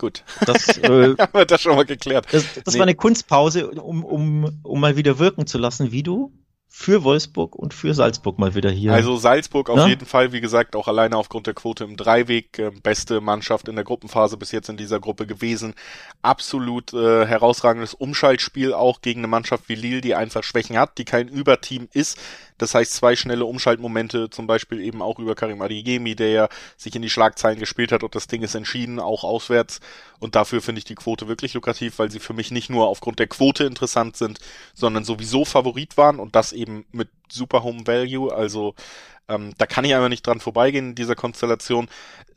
Gut. Das, (laughs) äh, haben wir das schon mal geklärt. Das, das nee. war eine Kunstpause, um, um, um mal wieder wirken zu lassen, wie du für Wolfsburg und für Salzburg mal wieder hier. Also Salzburg auf ja? jeden Fall, wie gesagt, auch alleine aufgrund der Quote im Dreiweg, äh, beste Mannschaft in der Gruppenphase bis jetzt in dieser Gruppe gewesen. Absolut äh, herausragendes Umschaltspiel auch gegen eine Mannschaft wie Lille, die einfach Schwächen hat, die kein Überteam ist, das heißt, zwei schnelle Umschaltmomente, zum Beispiel eben auch über Karim Adeyemi, der ja sich in die Schlagzeilen gespielt hat und das Ding ist entschieden, auch auswärts. Und dafür finde ich die Quote wirklich lukrativ, weil sie für mich nicht nur aufgrund der Quote interessant sind, sondern sowieso Favorit waren und das eben mit super Home Value. Also ähm, da kann ich einfach nicht dran vorbeigehen in dieser Konstellation.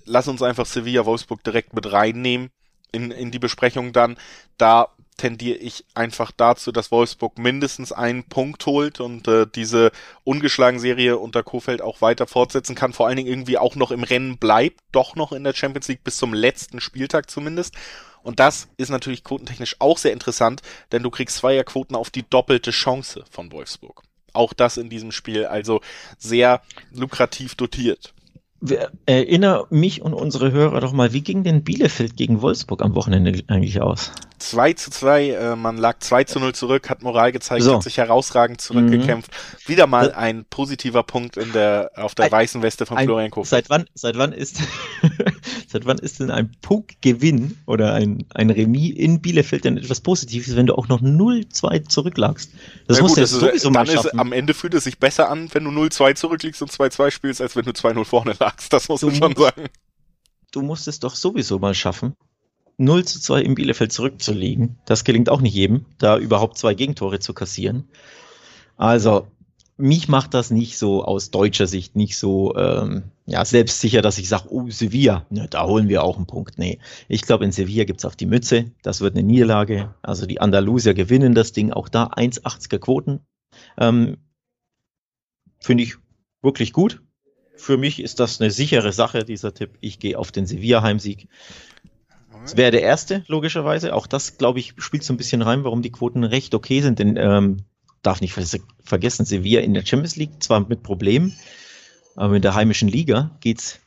Lass uns einfach Sevilla Wolfsburg direkt mit reinnehmen in, in die Besprechung dann. Da tendiere ich einfach dazu, dass Wolfsburg mindestens einen Punkt holt und äh, diese ungeschlagen Serie unter Kofeld auch weiter fortsetzen kann, vor allen Dingen irgendwie auch noch im Rennen bleibt, doch noch in der Champions League bis zum letzten Spieltag zumindest. Und das ist natürlich quotentechnisch auch sehr interessant, denn du kriegst Zweierquoten auf die doppelte Chance von Wolfsburg. Auch das in diesem Spiel, also sehr lukrativ dotiert. Erinnere mich und unsere Hörer doch mal, wie ging denn Bielefeld gegen Wolfsburg am Wochenende eigentlich aus? 2 zu 2, äh, man lag 2 zu 0 zurück, hat Moral gezeigt, so. hat sich herausragend zurückgekämpft. Mhm. Wieder mal ein positiver Punkt in der, auf der ein, weißen Weste von ein, Florian Kofeld. Seit wann, seit wann ist, seit wann ist denn ein Punktgewinn oder ein, ein Remis in Bielefeld denn etwas Positives, wenn du auch noch 0-2 zurücklagst? Das muss ja sowieso mal schaffen. Ist, am Ende fühlt es sich besser an, wenn du 0-2 zurückliegst und 2-2 spielst, als wenn du 2-0 vorne lagst. Das muss du, man schon sagen. Du musst es doch sowieso mal schaffen, 0 zu 2 im Bielefeld zurückzulegen. Das gelingt auch nicht jedem, da überhaupt zwei Gegentore zu kassieren. Also, mich macht das nicht so aus deutscher Sicht nicht so ähm, ja, selbstsicher, dass ich sage, oh, Sevilla, ja, da holen wir auch einen Punkt. Nee, ich glaube, in Sevilla gibt's auf die Mütze. Das wird eine Niederlage. Also die Andalusier gewinnen das Ding. Auch da 1,80er Quoten. Ähm, Finde ich wirklich gut. für mich ist das eine sichere Sache, dieser Tipp. Ich gehe auf den Sevilla-Heimsieg. Es wäre der erste, logischerweise. Auch das, glaube ich, spielt so ein bisschen rein, warum die Quoten recht okay sind. Denn ähm, darf nicht vergessen, Sevilla in der Champions League zwar mit Problemen, aber in der heimischen Liga geht's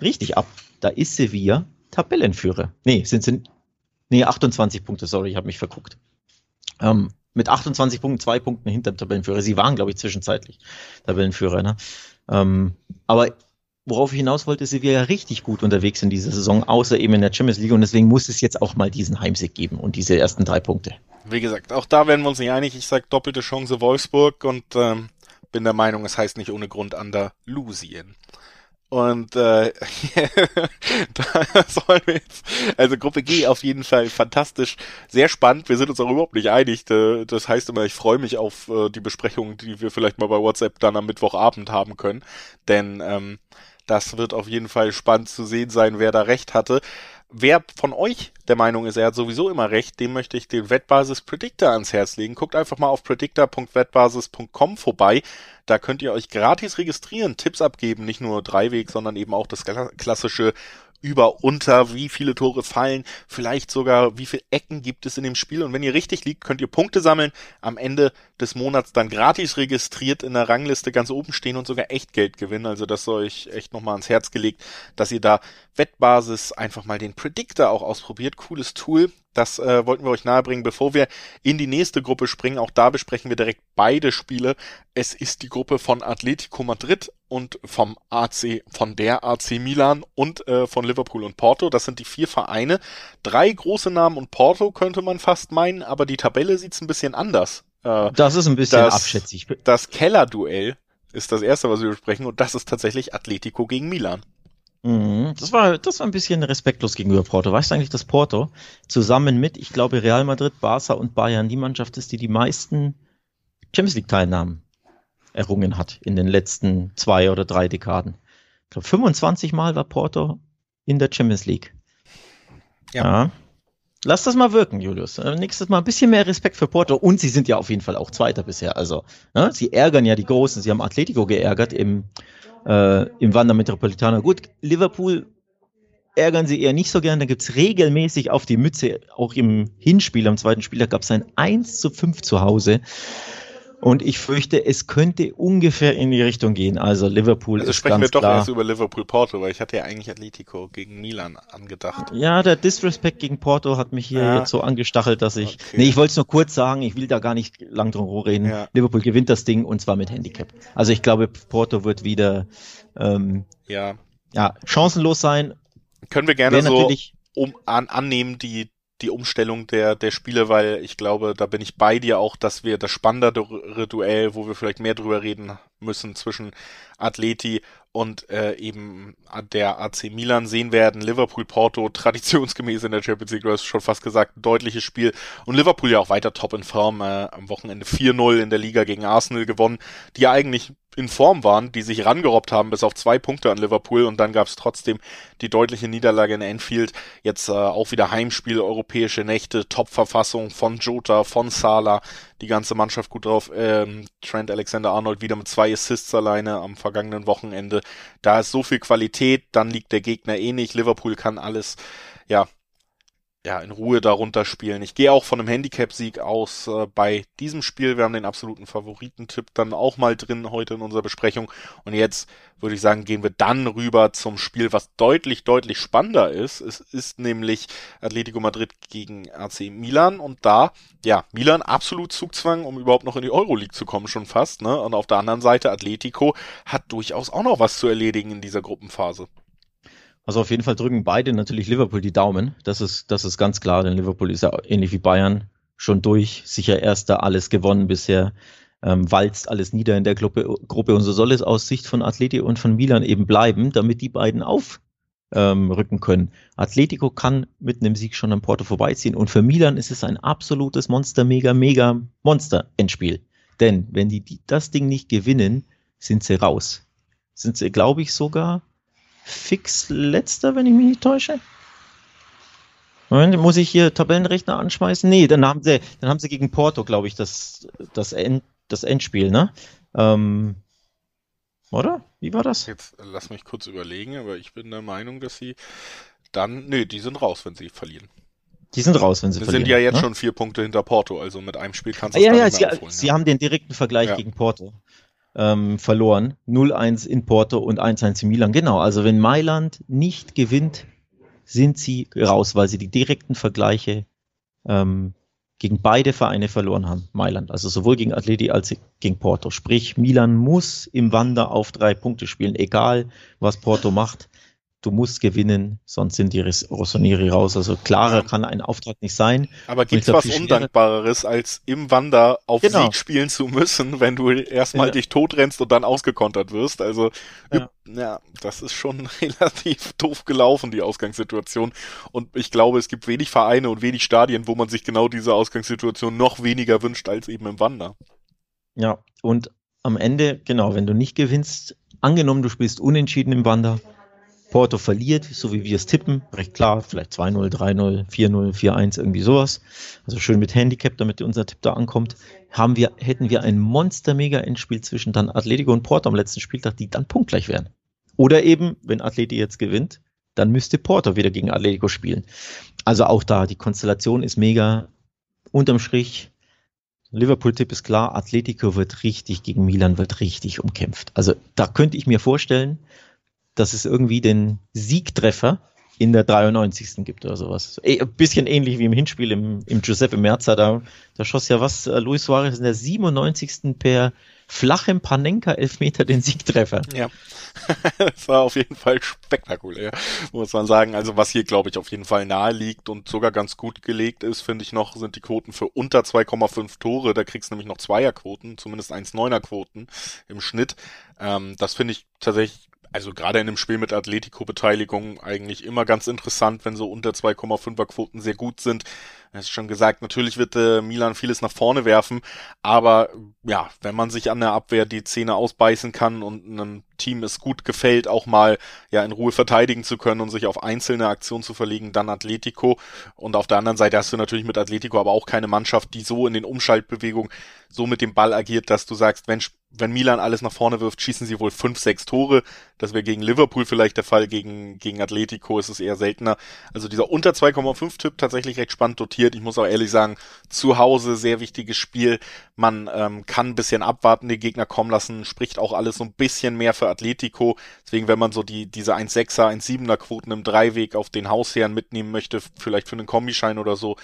richtig ab. Da ist Sevilla Tabellenführer. Nee, sind sie. Nee, 28 Punkte, sorry, ich habe mich verguckt. Ähm, mit 28 Punkten, zwei Punkten hinter dem Tabellenführer. Sie waren, glaube ich, zwischenzeitlich Tabellenführer. Ne? Ähm, aber worauf ich hinaus wollte, sie ja richtig gut unterwegs in dieser Saison, außer eben in der Champions League. Und deswegen muss es jetzt auch mal diesen Heimsieg geben und diese ersten drei Punkte. Wie gesagt, auch da werden wir uns nicht einig. Ich sage doppelte Chance Wolfsburg und ähm, bin der Meinung, es heißt nicht ohne Grund Andalusien. Und äh, (laughs) da sollen wir jetzt, also Gruppe G auf jeden Fall fantastisch, sehr spannend. Wir sind uns auch überhaupt nicht einig. Das heißt immer, ich freue mich auf äh, die Besprechung, die wir vielleicht mal bei WhatsApp dann am Mittwochabend haben können. Denn ähm, das wird auf jeden Fall spannend zu sehen sein, wer da recht hatte. Wer von euch der Meinung ist, er hat sowieso immer recht, dem möchte ich den Wettbasis Predictor ans Herz legen. Guckt einfach mal auf predictor.wettbasis.com vorbei. Da könnt ihr euch gratis registrieren, Tipps abgeben, nicht nur Dreiweg, sondern eben auch das klassische über, unter, wie viele Tore fallen, vielleicht sogar wie viele Ecken gibt es in dem Spiel. Und wenn ihr richtig liegt, könnt ihr Punkte sammeln, am Ende des Monats dann gratis registriert in der Rangliste ganz oben stehen und sogar echt Geld gewinnen. Also das soll ich echt nochmal ans Herz gelegt, dass ihr da Wettbasis einfach mal den Predictor auch ausprobiert. Cooles Tool. Das äh, wollten wir euch nahebringen, bevor wir in die nächste Gruppe springen. Auch da besprechen wir direkt beide Spiele. Es ist die Gruppe von Atletico Madrid und vom AC, von der AC Milan und äh, von Liverpool und Porto. Das sind die vier Vereine. Drei große Namen und Porto könnte man fast meinen, aber die Tabelle sieht's ein bisschen anders. Äh, das ist ein bisschen das, abschätzig. Das Keller-Duell ist das erste, was wir besprechen, und das ist tatsächlich Atletico gegen Milan. Mhm. Das war, das war ein bisschen respektlos gegenüber Porto. Weißt du eigentlich, dass Porto zusammen mit, ich glaube, Real Madrid, Barca und Bayern die Mannschaft ist, die die meisten Champions League Teilnahmen errungen hat in den letzten zwei oder drei Dekaden. Ich glaube, 25 Mal war Porto in der Champions League. Ja. ja. Lass das mal wirken, Julius. Äh, nächstes Mal ein bisschen mehr Respekt für Porto. Und sie sind ja auf jeden Fall auch Zweiter bisher. Also, ne? sie ärgern ja die Großen. Sie haben Atletico geärgert im äh, im Wander Metropolitano. Gut, Liverpool ärgern sie eher nicht so gern. Da gibt es regelmäßig auf die Mütze. Auch im Hinspiel, am zweiten Spieltag, gab es ein 1 zu 5 zu Hause. Und ich fürchte, es könnte ungefähr in die Richtung gehen. Also Liverpool also ist sprechen wir doch klar. erst über Liverpool Porto, weil ich hatte ja eigentlich Atletico gegen Milan angedacht. Ja, der Disrespect gegen Porto hat mich hier ja. jetzt so angestachelt, dass ich. Okay. Nee, ich wollte es nur kurz sagen, ich will da gar nicht lang drum reden. Ja. Liverpool gewinnt das Ding und zwar mit Handicap. Also ich glaube, Porto wird wieder ähm, ja. ja chancenlos sein. Können wir gerne so um an, annehmen, die die Umstellung der, der Spiele, weil ich glaube, da bin ich bei dir auch, dass wir das spannendere Duell, wo wir vielleicht mehr drüber reden müssen zwischen Atleti und äh, eben der AC Milan sehen werden. Liverpool Porto traditionsgemäß in der Champions League, hast schon fast gesagt, ein deutliches Spiel. Und Liverpool ja auch weiter top in Form. Äh, am Wochenende 4-0 in der Liga gegen Arsenal gewonnen, die ja eigentlich in Form waren, die sich rangerobbt haben bis auf zwei Punkte an Liverpool und dann gab es trotzdem die deutliche Niederlage in Enfield. Jetzt äh, auch wieder Heimspiel, europäische Nächte, Top-Verfassung von Jota, von Salah, die ganze Mannschaft gut drauf. Ähm, Trent Alexander-Arnold wieder mit zwei Assists alleine am vergangenen Wochenende. Da ist so viel Qualität, dann liegt der Gegner eh nicht. Liverpool kann alles, ja, ja, in Ruhe darunter spielen. Ich gehe auch von einem Handicap-Sieg aus äh, bei diesem Spiel. Wir haben den absoluten Favoritentipp dann auch mal drin heute in unserer Besprechung. Und jetzt würde ich sagen, gehen wir dann rüber zum Spiel, was deutlich, deutlich spannender ist. Es ist nämlich Atletico Madrid gegen AC Milan. Und da, ja, Milan absolut Zugzwang, um überhaupt noch in die Euroleague zu kommen, schon fast. Ne? Und auf der anderen Seite Atletico hat durchaus auch noch was zu erledigen in dieser Gruppenphase. Also auf jeden Fall drücken beide natürlich Liverpool die Daumen. Das ist, das ist ganz klar, denn Liverpool ist ja ähnlich wie Bayern schon durch, sicher erster, alles gewonnen bisher, ähm, walzt alles nieder in der Gruppe, Gruppe und so soll es aus Sicht von Atletico und von Milan eben bleiben, damit die beiden aufrücken ähm, können. Atletico kann mit einem Sieg schon am Porto vorbeiziehen und für Milan ist es ein absolutes Monster, mega, mega Monster-Endspiel. Denn wenn die, die das Ding nicht gewinnen, sind sie raus. Sind sie, glaube ich, sogar fix letzter, wenn ich mich nicht täusche. Moment, muss ich hier Tabellenrechner anschmeißen? Nee, dann haben sie, dann haben sie gegen Porto, glaube ich, das, das, End, das Endspiel, ne? Ähm, Oder? Wie war das? Jetzt lass mich kurz überlegen, aber ich bin der Meinung, dass sie dann, nee, die sind raus, wenn sie verlieren. Die sind raus, wenn sie Wir verlieren. sind ja jetzt ne? schon vier Punkte hinter Porto, also mit einem Spiel kannst du Ah, es ja, dann ja, nicht sie, aufholen. sie ja. haben den direkten Vergleich Ja. gegen Porto ähm, verloren. 0-1 in Porto und 1-1 in Milan. Genau, also wenn Mailand nicht gewinnt, sind sie raus, weil sie die direkten Vergleiche ähm, gegen beide Vereine verloren haben. Mailand, also sowohl gegen Atleti als auch gegen Porto. Sprich, Milan muss im Wander auf drei Punkte spielen, egal was Porto macht. Du musst gewinnen, sonst sind die Ros- Rossoneri raus. Also klarer Ja. kann ein Auftrag nicht sein. Aber gibt's glaub, was Undankbareres, als im Wander auf Genau. Sieg spielen zu müssen, wenn du erstmal Ja. dich totrennst und dann ausgekontert wirst? Also, Ja. ja. das ist schon (laughs) relativ doof gelaufen, die Ausgangssituation. Und ich glaube, es gibt wenig Vereine und wenig Stadien, wo man sich genau diese Ausgangssituation noch weniger wünscht als eben im Wander. Ja, und am Ende, genau, wenn du nicht gewinnst, angenommen, du spielst unentschieden im Wander, Porto verliert, so wie wir es tippen, recht klar, vielleicht 2-0, 3-0, 4-0, 4-1, irgendwie sowas. Also schön mit Handicap, damit unser Tipp da ankommt. Haben wir, hätten wir ein Monster-Mega-Endspiel zwischen dann Atletico und Porto am letzten Spieltag, die dann punktgleich wären. Oder eben, wenn Atleti jetzt gewinnt, dann müsste Porto wieder gegen Atletico spielen. Also auch da, die Konstellation ist mega. Unterm Strich, Liverpool-Tipp ist klar, Atletico wird richtig gegen Milan, wird richtig umkämpft. Also da könnte ich mir vorstellen, dass es irgendwie den Siegtreffer in der 93. gibt oder sowas. Eh, Ein bisschen ähnlich wie im Hinspiel im, im Giuseppe Merza, da, da schoss ja was, äh, Luis Suarez in der 97. per flachem Panenka-Elfmeter den Siegtreffer. Ja, (laughs) das war auf jeden Fall spektakulär, muss man sagen. Also was hier, glaube ich, auf jeden Fall nahe liegt und sogar ganz gut gelegt ist, finde ich noch, sind die Quoten für unter 2,5 Tore. Da kriegst du nämlich noch Zweierquoten, zumindest 1,9er Quoten im Schnitt. Ähm, das finde ich tatsächlich, also gerade in einem Spiel mit Atletico-Beteiligung eigentlich immer ganz interessant, wenn so unter 2,5er Quoten sehr gut sind. Du hast schon gesagt, natürlich wird äh, Milan vieles nach vorne werfen, aber ja, wenn man sich an der Abwehr die Zähne ausbeißen kann und einem Team es gut gefällt, auch mal ja in Ruhe verteidigen zu können und sich auf einzelne Aktionen zu verlegen, dann Atletico. Und auf der anderen Seite hast du natürlich mit Atletico aber auch keine Mannschaft, die so in den Umschaltbewegungen so mit dem Ball agiert, dass du sagst, wenn, wenn Milan alles nach vorne wirft, schießen sie wohl fünf, sechs Tore. Das wäre gegen Liverpool vielleicht der Fall, gegen, gegen Atletico ist es eher seltener. Also dieser unter 2,5-Tipp tatsächlich recht spannend dotiert. Ich muss auch ehrlich sagen, zu Hause sehr wichtiges Spiel. Man ähm, kann ein bisschen abwarten, die Gegner kommen lassen, spricht auch alles so ein bisschen mehr für Atletico. Deswegen, wenn man so die, diese 1,6er, 1,7er Quoten im Dreiweg auf den Hausherren mitnehmen möchte, vielleicht für einen Kombischein oder so,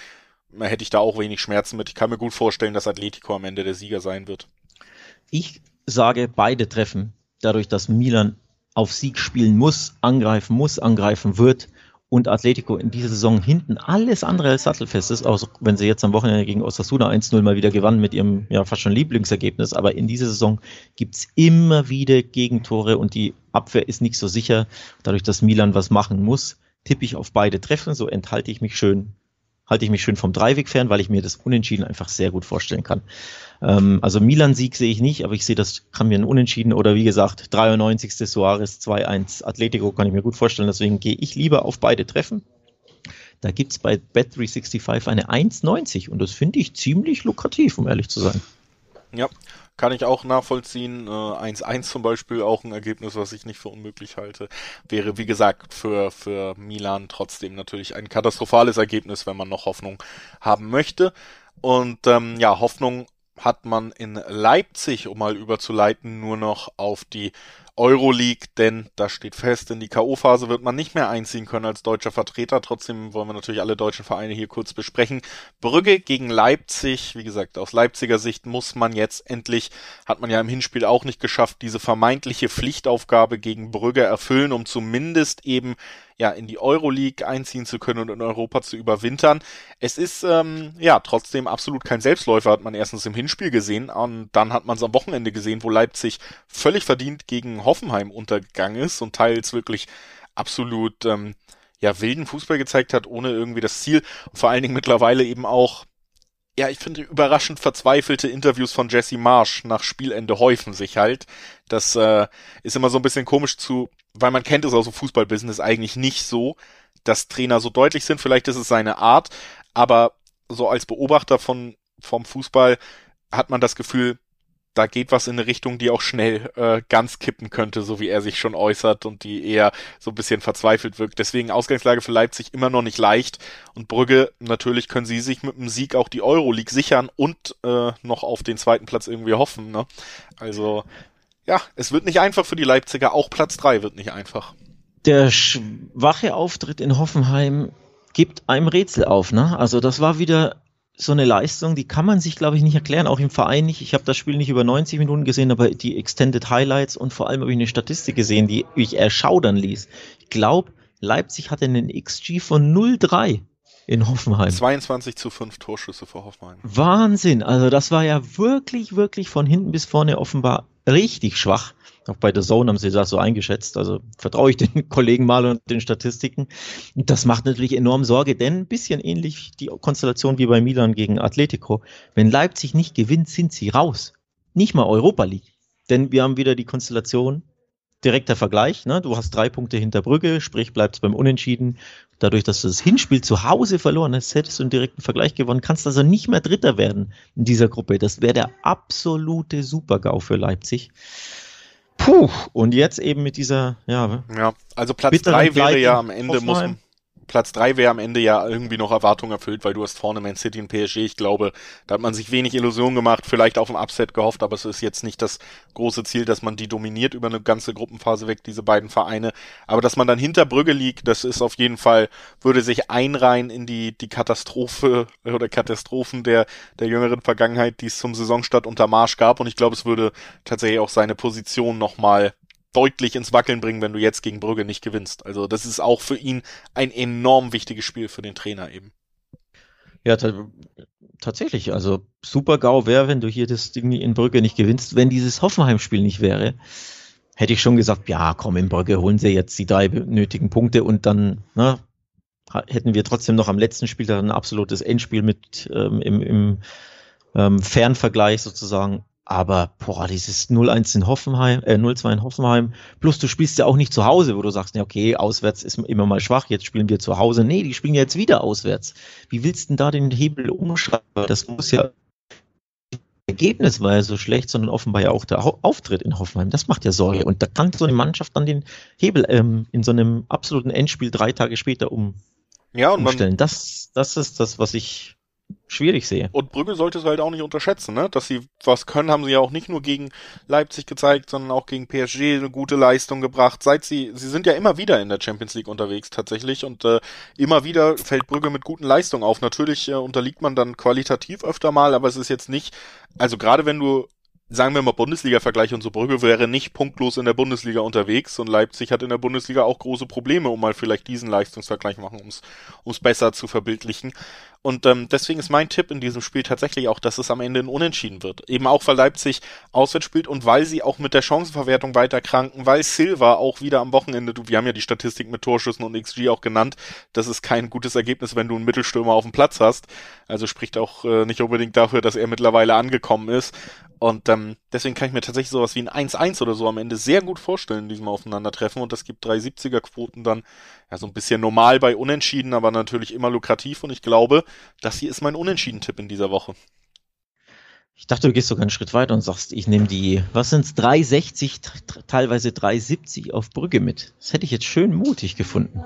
hätte ich da auch wenig Schmerzen mit. Ich kann mir gut vorstellen, dass Atletico am Ende der Sieger sein wird. Ich sage, beide treffen, dadurch, dass Milan auf Sieg spielen muss, angreifen muss, angreifen wird und Atletico in dieser Saison hinten alles andere als sattelfest ist, auch wenn sie jetzt am Wochenende gegen Osasuna 1-0 mal wieder gewannen mit ihrem ja fast schon Lieblingsergebnis, aber in dieser Saison gibt's immer wieder Gegentore und die Abwehr ist nicht so sicher. Dadurch, dass Milan was machen muss, tippe ich auf beide Treffen, so enthalte ich mich schön halte ich mich schön vom Dreiweg fern, weil ich mir das Unentschieden einfach sehr gut vorstellen kann. Ähm, also Milan-Sieg sehe ich nicht, aber ich sehe, das kann mir ein Unentschieden oder wie gesagt 93. Suarez 2-1 Atletico kann ich mir gut vorstellen. Deswegen gehe ich lieber auf beide Treffen. Da gibt's bei Bet365 eine 1,90 und das finde ich ziemlich lukrativ, um ehrlich zu sein. Ja, kann ich auch nachvollziehen. Äh, 1-1 zum Beispiel auch ein Ergebnis, was ich nicht für unmöglich halte. Wäre, wie gesagt, für, für Milan trotzdem natürlich ein katastrophales Ergebnis, wenn man noch Hoffnung haben möchte. Und ähm, ja, Hoffnung hat man in Leipzig, um mal überzuleiten, nur noch auf die Euroleague, denn da steht fest, in die K.O.-Phase wird man nicht mehr einziehen können als deutscher Vertreter. Trotzdem wollen wir natürlich alle deutschen Vereine hier kurz besprechen. Brügge gegen Leipzig, wie gesagt, aus Leipziger Sicht muss man jetzt endlich, hat man ja im Hinspiel auch nicht geschafft, diese vermeintliche Pflichtaufgabe gegen Brügge erfüllen, um zumindest eben ja in die Euroleague einziehen zu können und in Europa zu überwintern. Es ist ähm, ja trotzdem absolut kein Selbstläufer, hat man erstens im Hinspiel gesehen und dann hat man es am Wochenende gesehen, wo Leipzig völlig verdient gegen Hoffenheim untergegangen ist und teils wirklich absolut ähm, ja wilden Fußball gezeigt hat, ohne irgendwie das Ziel und vor allen Dingen mittlerweile eben auch ja, ich finde überraschend verzweifelte Interviews von Jesse Marsch nach Spielende häufen sich halt. Das äh, ist immer so ein bisschen komisch zu, weil man kennt es aus dem Fußballbusiness eigentlich nicht so, dass Trainer so deutlich sind. Vielleicht ist es seine Art, aber so als Beobachter von vom Fußball hat man das Gefühl, da geht was in eine Richtung, die auch schnell äh, ganz kippen könnte, so wie er sich schon äußert und die eher so ein bisschen verzweifelt wirkt. Deswegen Ausgangslage für Leipzig immer noch nicht leicht und Brügge, natürlich können sie sich mit dem Sieg auch die Euroleague sichern und äh, noch auf den zweiten Platz irgendwie hoffen. Ne? Also ja, es wird nicht einfach für die Leipziger, auch Platz drei wird nicht einfach. Der schwache Auftritt in Hoffenheim gibt einem Rätsel auf, ne? Also das war wieder so eine Leistung, die kann man sich, glaube ich, nicht erklären, auch im Verein nicht. Ich habe das Spiel nicht über 90 Minuten gesehen, aber die Extended Highlights und vor allem habe ich eine Statistik gesehen, die mich erschaudern ließ. Ich glaube, Leipzig hatte einen XG von 0,3 in Hoffenheim. 22 zu 5 Torschüsse für Hoffenheim. Wahnsinn. Also das war ja wirklich, wirklich von hinten bis vorne offenbar richtig schwach. Auch bei der Zone haben sie das so eingeschätzt. Also vertraue ich den (laughs) Kollegen mal und den Statistiken. Das macht natürlich enorm Sorge, denn ein bisschen ähnlich die Konstellation wie bei Milan gegen Atletico. Wenn Leipzig nicht gewinnt, sind sie raus. Nicht mal Europa League. Denn wir haben wieder die Konstellation, direkter Vergleich. Ne? Du hast drei Punkte hinter Brügge, sprich bleibst beim Unentschieden. Dadurch, dass du das Hinspiel zu Hause verloren hast, hättest du einen direkten Vergleich gewonnen, kannst also nicht mehr Dritter werden in dieser Gruppe. Das wäre der absolute Supergau für Leipzig. Puh, und jetzt eben mit dieser, ja. Ja, also Platz drei wäre ja am Ende, muss, Platz drei wäre am Ende ja irgendwie noch Erwartung erfüllt, weil du hast vorne Man City und PSG. Ich glaube, da hat man sich wenig Illusion gemacht, vielleicht auf ein Upset gehofft, aber es ist jetzt nicht das große Ziel, dass man die dominiert über eine ganze Gruppenphase weg, diese beiden Vereine. Aber dass man dann hinter Brügge liegt, das ist auf jeden Fall, würde sich einreihen in die, die Katastrophe (laughs) oder Katastrophen der, der jüngeren Vergangenheit, die es zum Saisonstart unter Marsch gab. Und ich glaube, es würde tatsächlich auch seine Position nochmal deutlich ins Wackeln bringen, wenn du jetzt gegen Brügge nicht gewinnst. Also das ist auch für ihn ein enorm wichtiges Spiel für den Trainer eben. Ja, tatsächlich. Also super GAU wäre, wenn du hier das Ding in Brügge nicht gewinnst. Wenn dieses Hoffenheim-Spiel nicht wäre, hätte ich schon gesagt, ja, komm, in Brügge holen sie jetzt die drei nötigen Punkte und dann ne, hätten wir trotzdem noch am letzten Spiel ein absolutes Endspiel mit ähm, im, im ähm, Fernvergleich sozusagen. Aber boah, dieses 0-1 in Hoffenheim, äh, 0-2 in Hoffenheim, plus du spielst ja auch nicht zu Hause, wo du sagst, ja, okay, auswärts ist immer mal schwach, jetzt spielen wir zu Hause. Nee, die spielen ja jetzt wieder auswärts. Wie willst du denn da den Hebel umschreiben? Das muss ja Ergebnis war ja so schlecht, sondern offenbar ja auch der Auftritt in Hoffenheim. Das macht ja Sorge. Und da kann so eine Mannschaft dann den Hebel ähm, in so einem absoluten Endspiel drei Tage später um, ja, und umstellen. das, das ist das, was ich schwierig sehe. Und Brügge sollte es halt auch nicht unterschätzen, ne? Dass sie was können, haben sie ja auch nicht nur gegen Leipzig gezeigt, sondern auch gegen PSG eine gute Leistung gebracht. Seit sie, sie sind ja immer wieder in der Champions League unterwegs tatsächlich und äh, immer wieder fällt Brügge mit guten Leistungen auf. Natürlich äh, unterliegt man dann qualitativ öfter mal, aber es ist jetzt nicht, also gerade wenn du sagen wir mal Bundesliga-Vergleich und so Brügge wäre nicht punktlos in der Bundesliga unterwegs und Leipzig hat in der Bundesliga auch große Probleme, um mal vielleicht diesen Leistungsvergleich machen, ums ums besser zu verbildlichen. Und ähm, deswegen ist mein Tipp in diesem Spiel tatsächlich auch, dass es am Ende ein Unentschieden wird. Eben auch, weil Leipzig auswärts spielt und weil sie auch mit der Chancenverwertung weiter kranken, weil Silva auch wieder am Wochenende, du, wir haben ja die Statistik mit Torschüssen und XG auch genannt, das ist kein gutes Ergebnis, wenn du einen Mittelstürmer auf dem Platz hast. Also spricht auch äh, nicht unbedingt dafür, dass er mittlerweile angekommen ist. Und ähm, deswegen kann ich mir tatsächlich sowas wie ein 1-1 oder so am Ende sehr gut vorstellen in diesem Aufeinandertreffen. Und das gibt 370er-Quoten dann ja so ein bisschen normal bei Unentschieden, aber natürlich immer lukrativ. Und ich glaube, das hier ist mein Unentschieden-Tipp in dieser Woche. Ich dachte, du gehst sogar einen Schritt weiter und sagst, ich nehme die, was sind's, 360, teilweise 370 auf Brücke mit. Das hätte ich jetzt schön mutig gefunden.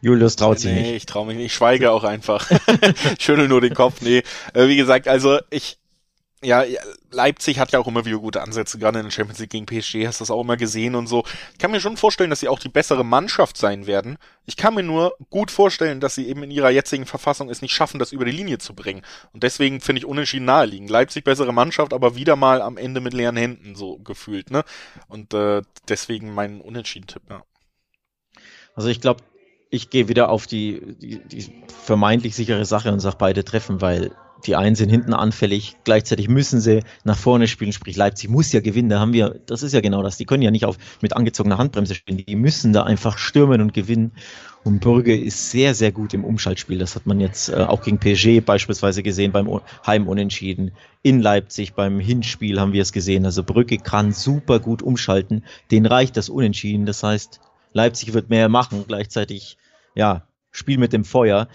Julius traut sich nee, nicht. Nee, ich traue mich nicht. Ich schweige auch einfach. (laughs) Schüttel nur den Kopf. Nee, äh, wie gesagt, also ich, ja, Leipzig hat ja auch immer wieder gute Ansätze, gerade in der Champions League gegen PSG hast du das auch immer gesehen und so. Ich kann mir schon vorstellen, dass sie auch die bessere Mannschaft sein werden. Ich kann mir nur gut vorstellen, dass sie eben in ihrer jetzigen Verfassung es nicht schaffen, das über die Linie zu bringen. Und deswegen finde ich unentschieden naheliegend. Leipzig bessere Mannschaft, aber wieder mal am Ende mit leeren Händen so gefühlt, ne? Und äh, deswegen mein Unentschieden-Tipp, ja. Also ich glaube, ich gehe wieder auf die, die, die vermeintlich sichere Sache und sage beide treffen, weil die einen sind hinten anfällig, gleichzeitig müssen sie nach vorne spielen, sprich Leipzig muss ja gewinnen, da haben wir, das ist ja genau das, die können ja nicht auf, mit angezogener Handbremse spielen, die müssen da einfach stürmen und gewinnen und Bürge ist sehr, sehr gut im Umschaltspiel, das hat man jetzt äh, auch gegen PSG beispielsweise gesehen beim Heimunentschieden, in Leipzig beim Hinspiel haben wir es gesehen, also Brücke kann super gut umschalten, den reicht das Unentschieden, das heißt, Leipzig wird mehr machen, gleichzeitig, ja, Spiel mit dem Feuer.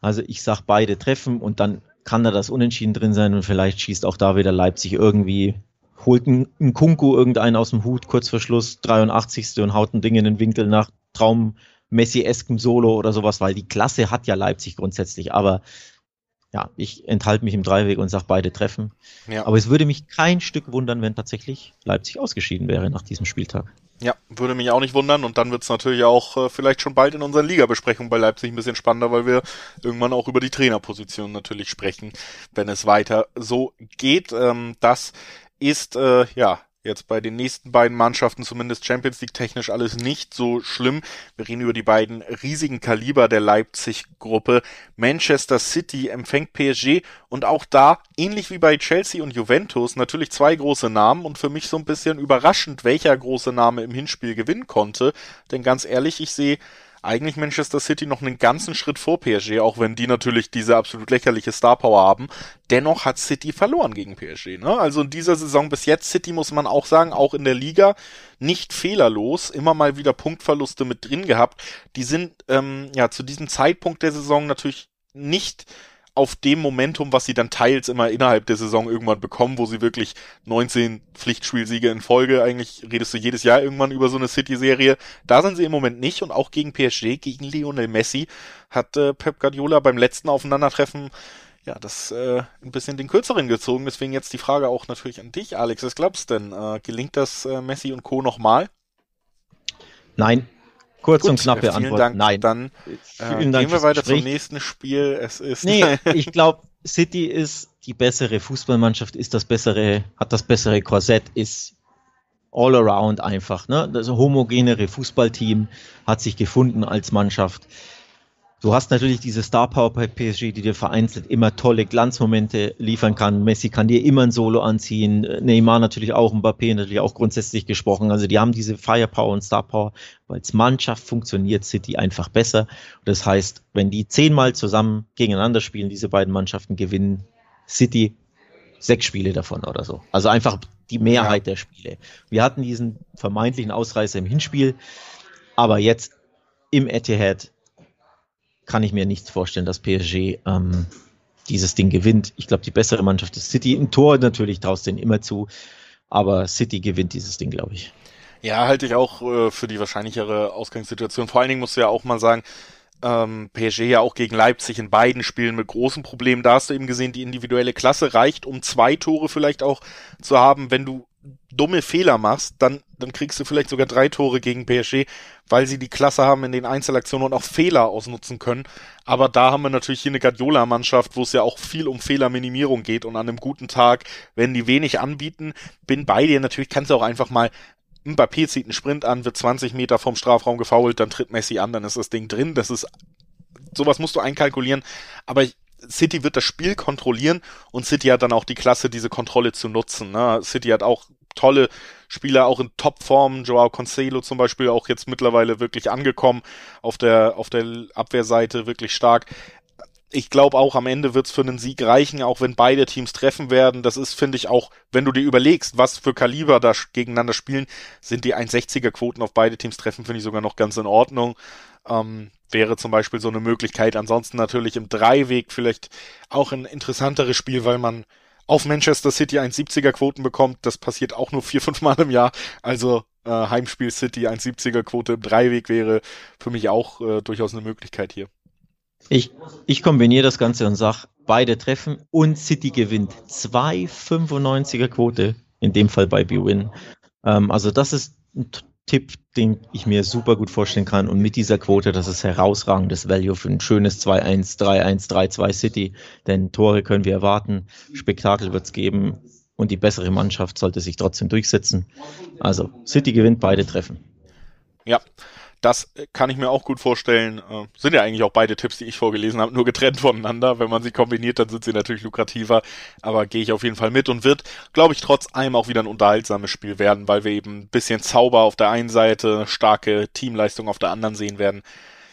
Also ich sag beide treffen und dann kann da das Unentschieden drin sein und vielleicht schießt auch da wieder Leipzig irgendwie, holt ein, ein Kunku irgendeinen aus dem Hut kurz vor Schluss, 83. und haut ein Ding in den Winkel nach Traum Messi-eskem Solo oder sowas, weil die Klasse hat ja Leipzig grundsätzlich, aber ja, ich enthalte mich im Dreiweg und sage beide treffen. Ja. Aber es würde mich kein Stück wundern, wenn tatsächlich Leipzig ausgeschieden wäre nach diesem Spieltag. Ja, würde mich auch nicht wundern und dann wird es natürlich auch äh, vielleicht schon bald in unseren Liga-Besprechungen bei Leipzig ein bisschen spannender, weil wir irgendwann auch über die Trainerposition natürlich sprechen, wenn es weiter so geht. Ähm, das ist äh, ja Jetzt bei den nächsten beiden Mannschaften, zumindest Champions League technisch, alles nicht so schlimm. Wir reden über die beiden riesigen Kaliber der Leipzig-Gruppe. Manchester City empfängt PSG und auch da, ähnlich wie bei Chelsea und Juventus, natürlich zwei große Namen und für mich so ein bisschen überraschend, welcher große Name im Hinspiel gewinnen konnte. Denn ganz ehrlich, ich sehe eigentlich Manchester City noch einen ganzen Schritt vor PSG, auch wenn die natürlich diese absolut lächerliche Star Power haben. Dennoch hat City verloren gegen PSG. Ne? Also in dieser Saison bis jetzt City muss man auch sagen, auch in der Liga nicht fehlerlos, immer mal wieder Punktverluste mit drin gehabt. Die sind ähm, ja zu diesem Zeitpunkt der Saison natürlich nicht auf dem Momentum, was sie dann teils immer innerhalb der Saison irgendwann bekommen, wo sie wirklich 19 Pflichtspielsiege in Folge, eigentlich redest du jedes Jahr irgendwann über so eine City-Serie. Da sind sie im Moment nicht und auch gegen PSG, gegen Lionel Messi, hat äh, Pep Guardiola beim letzten Aufeinandertreffen ja, das äh, ein bisschen den kürzeren gezogen. Deswegen jetzt die Frage auch natürlich an dich, Alex. Was glaubst du denn? Äh, gelingt das äh, Messi und Co. nochmal? Nein, Kurz Gut, und knappe vielen Antwort. Dank. Nein. Dann äh, gehen wir weiter Gespräch. zum nächsten Spiel. Es ist nee, (laughs) ich glaube, City ist die bessere Fußballmannschaft, ist das bessere, hat das bessere Korsett, ist all around einfach. Ne? Das homogenere Fußballteam hat sich gefunden als Mannschaft. Du hast natürlich diese Star Power bei PSG, die dir vereinzelt immer tolle Glanzmomente liefern kann. Messi kann dir immer ein Solo anziehen. Neymar natürlich auch, Mbappé natürlich auch grundsätzlich gesprochen. Also die haben diese Firepower und Star Power. weil Als Mannschaft funktioniert City einfach besser. Das heißt, wenn die zehnmal zusammen gegeneinander spielen, diese beiden Mannschaften gewinnen City sechs Spiele davon oder so. Also einfach die Mehrheit ja. der Spiele. Wir hatten diesen vermeintlichen Ausreißer im Hinspiel, aber jetzt im Etihad kann ich mir nicht vorstellen, dass PSG ähm, dieses Ding gewinnt. Ich glaube, die bessere Mannschaft ist City. Ein Tor natürlich traust denen immer zu, aber City gewinnt dieses Ding, glaube ich. Ja, halte ich auch äh, für die wahrscheinlichere Ausgangssituation. Vor allen Dingen musst du ja auch mal sagen, ähm, PSG ja auch gegen Leipzig in beiden Spielen mit großen Problemen. Da hast du eben gesehen, die individuelle Klasse reicht, um zwei Tore vielleicht auch zu haben, wenn du dumme Fehler machst, dann, dann kriegst du vielleicht sogar drei Tore gegen PSG, weil sie die Klasse haben in den Einzelaktionen und auch Fehler ausnutzen können. Aber da haben wir natürlich hier eine Guardiola-Mannschaft, wo es ja auch viel um Fehlerminimierung geht und an einem guten Tag, wenn die wenig anbieten, bin bei dir. Natürlich kannst du auch einfach mal Mbappé zieht einen Sprint an, wird 20 Meter vom Strafraum gefoult, dann tritt Messi an, dann ist das Ding drin. Das ist, sowas musst du einkalkulieren. Aber ich, City wird das Spiel kontrollieren und City hat dann auch die Klasse, diese Kontrolle zu nutzen. Ne? City hat auch tolle Spieler, auch in Topform. Joao Cancelo zum Beispiel auch jetzt mittlerweile wirklich angekommen auf der, auf der Abwehrseite, wirklich stark. Ich glaube auch, am Ende wird es für einen Sieg reichen, auch wenn beide Teams treffen werden. Das ist, finde ich, auch, wenn du dir überlegst, was für Kaliber da gegeneinander spielen, sind die 1,60er Quoten auf beide Teams treffen, finde ich sogar noch ganz in Ordnung. Ähm, wäre zum Beispiel so eine Möglichkeit. Ansonsten natürlich im Dreiweg vielleicht auch ein interessanteres Spiel, weil man auf Manchester City 1,70er Quoten bekommt. Das passiert auch nur vier, (laughs) fünf Mal im Jahr. Also äh, Heimspiel City 1,70er Quote im Dreiweg wäre für mich auch äh, durchaus eine Möglichkeit hier. Ich, ich kombiniere das Ganze und sage, beide treffen und City gewinnt. 2,95er Quote, in dem Fall bei B-Win. Ähm, also das ist ein Tipp, den ich mir super gut vorstellen kann. Und mit dieser Quote, das ist herausragendes Value für ein schönes 2-1, 3-1, 3-2 City. Denn Tore können wir erwarten, Spektakel wird es geben und die bessere Mannschaft sollte sich trotzdem durchsetzen. Also City gewinnt beide Treffen. Ja, das kann ich mir auch gut vorstellen. Äh, sind ja eigentlich auch beide Tipps, die ich vorgelesen habe, nur getrennt voneinander. Wenn man sie kombiniert, dann sind sie natürlich lukrativer. Aber gehe ich auf jeden Fall mit und wird, glaube ich, trotz allem auch wieder ein unterhaltsames Spiel werden, weil wir eben ein bisschen Zauber auf der einen Seite, starke Teamleistung auf der anderen sehen werden.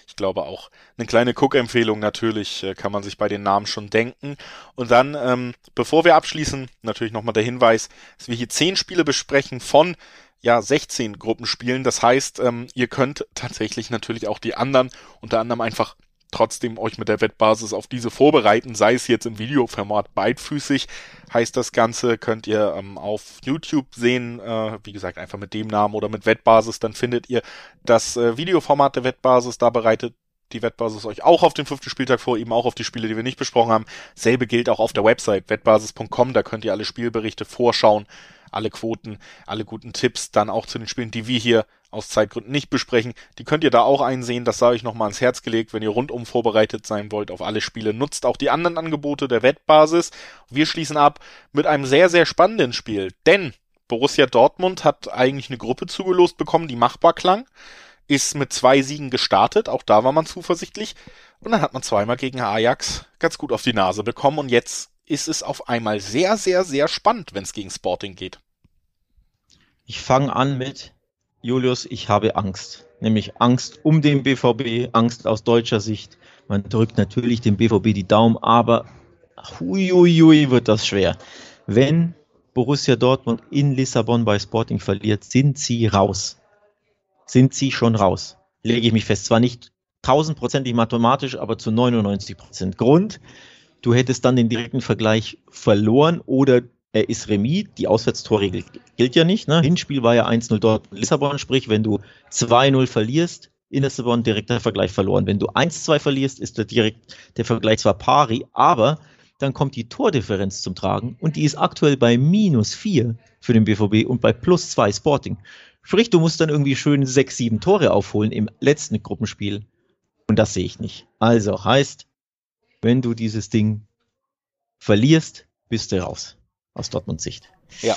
Ich glaube auch eine kleine Cook-Empfehlung natürlich äh, kann man sich bei den Namen schon denken. Und dann, ähm, bevor wir abschließen, natürlich nochmal der Hinweis, dass wir hier zehn Spiele besprechen von ja 16 Gruppen spielen. Das heißt, ähm, ihr könnt tatsächlich natürlich auch die anderen unter anderem einfach trotzdem euch mit der Wettbasis auf diese vorbereiten, sei es jetzt im Videoformat beidfüßig, heißt das Ganze, könnt ihr ähm, auf YouTube sehen, äh, wie gesagt, einfach mit dem Namen oder mit Wettbasis, dann findet ihr das äh, Videoformat der Wettbasis, da bereitet die Wettbasis euch auch auf den fünften Spieltag vor, eben auch auf die Spiele, die wir nicht besprochen haben. Selbe gilt auch auf der Website wettbasis.com, da könnt ihr alle Spielberichte vorschauen, alle Quoten, alle guten Tipps, dann auch zu den Spielen, die wir hier aus Zeitgründen nicht besprechen. Die könnt ihr da auch einsehen, das sei euch nochmal ans Herz gelegt, wenn ihr rundum vorbereitet sein wollt auf alle Spiele. Nutzt auch die anderen Angebote der Wettbasis. Wir schließen ab mit einem sehr, sehr spannenden Spiel, denn Borussia Dortmund hat eigentlich eine Gruppe zugelost bekommen, die machbar klang ist mit zwei Siegen gestartet, auch da war man zuversichtlich. Und dann hat man zweimal gegen Ajax ganz gut auf die Nase bekommen und jetzt ist es auf einmal sehr, sehr, sehr spannend, wenn es gegen Sporting geht. Ich fange an mit Julius, ich habe Angst. Nämlich Angst um den BVB, Angst aus deutscher Sicht. Man drückt natürlich dem BVB die Daumen, aber huiuiui wird das schwer. Wenn Borussia Dortmund in Lissabon bei Sporting verliert, sind sie raus sind sie schon raus. Lege ich mich fest. Zwar nicht tausendprozentig mathematisch, aber zu 99 Prozent. Grund, du hättest dann den direkten Vergleich verloren oder er ist Remis. Die Auswärtstorregel gilt ja nicht. Ne? Hinspiel war ja 1-0 dort in Lissabon, sprich, wenn du 2-0 verlierst, in Lissabon direkter Vergleich verloren. Wenn du 1-2 verlierst, ist der, direkt, der Vergleich zwar pari, aber dann kommt die Tordifferenz zum Tragen und die ist aktuell bei minus 4 für den BVB und bei plus 2 Sporting. Sprich, du musst dann irgendwie schön sechs, sieben Tore aufholen im letzten Gruppenspiel. Und das sehe ich nicht. Also heißt, wenn du dieses Ding verlierst, bist du raus. Aus Dortmunds Sicht. Ja.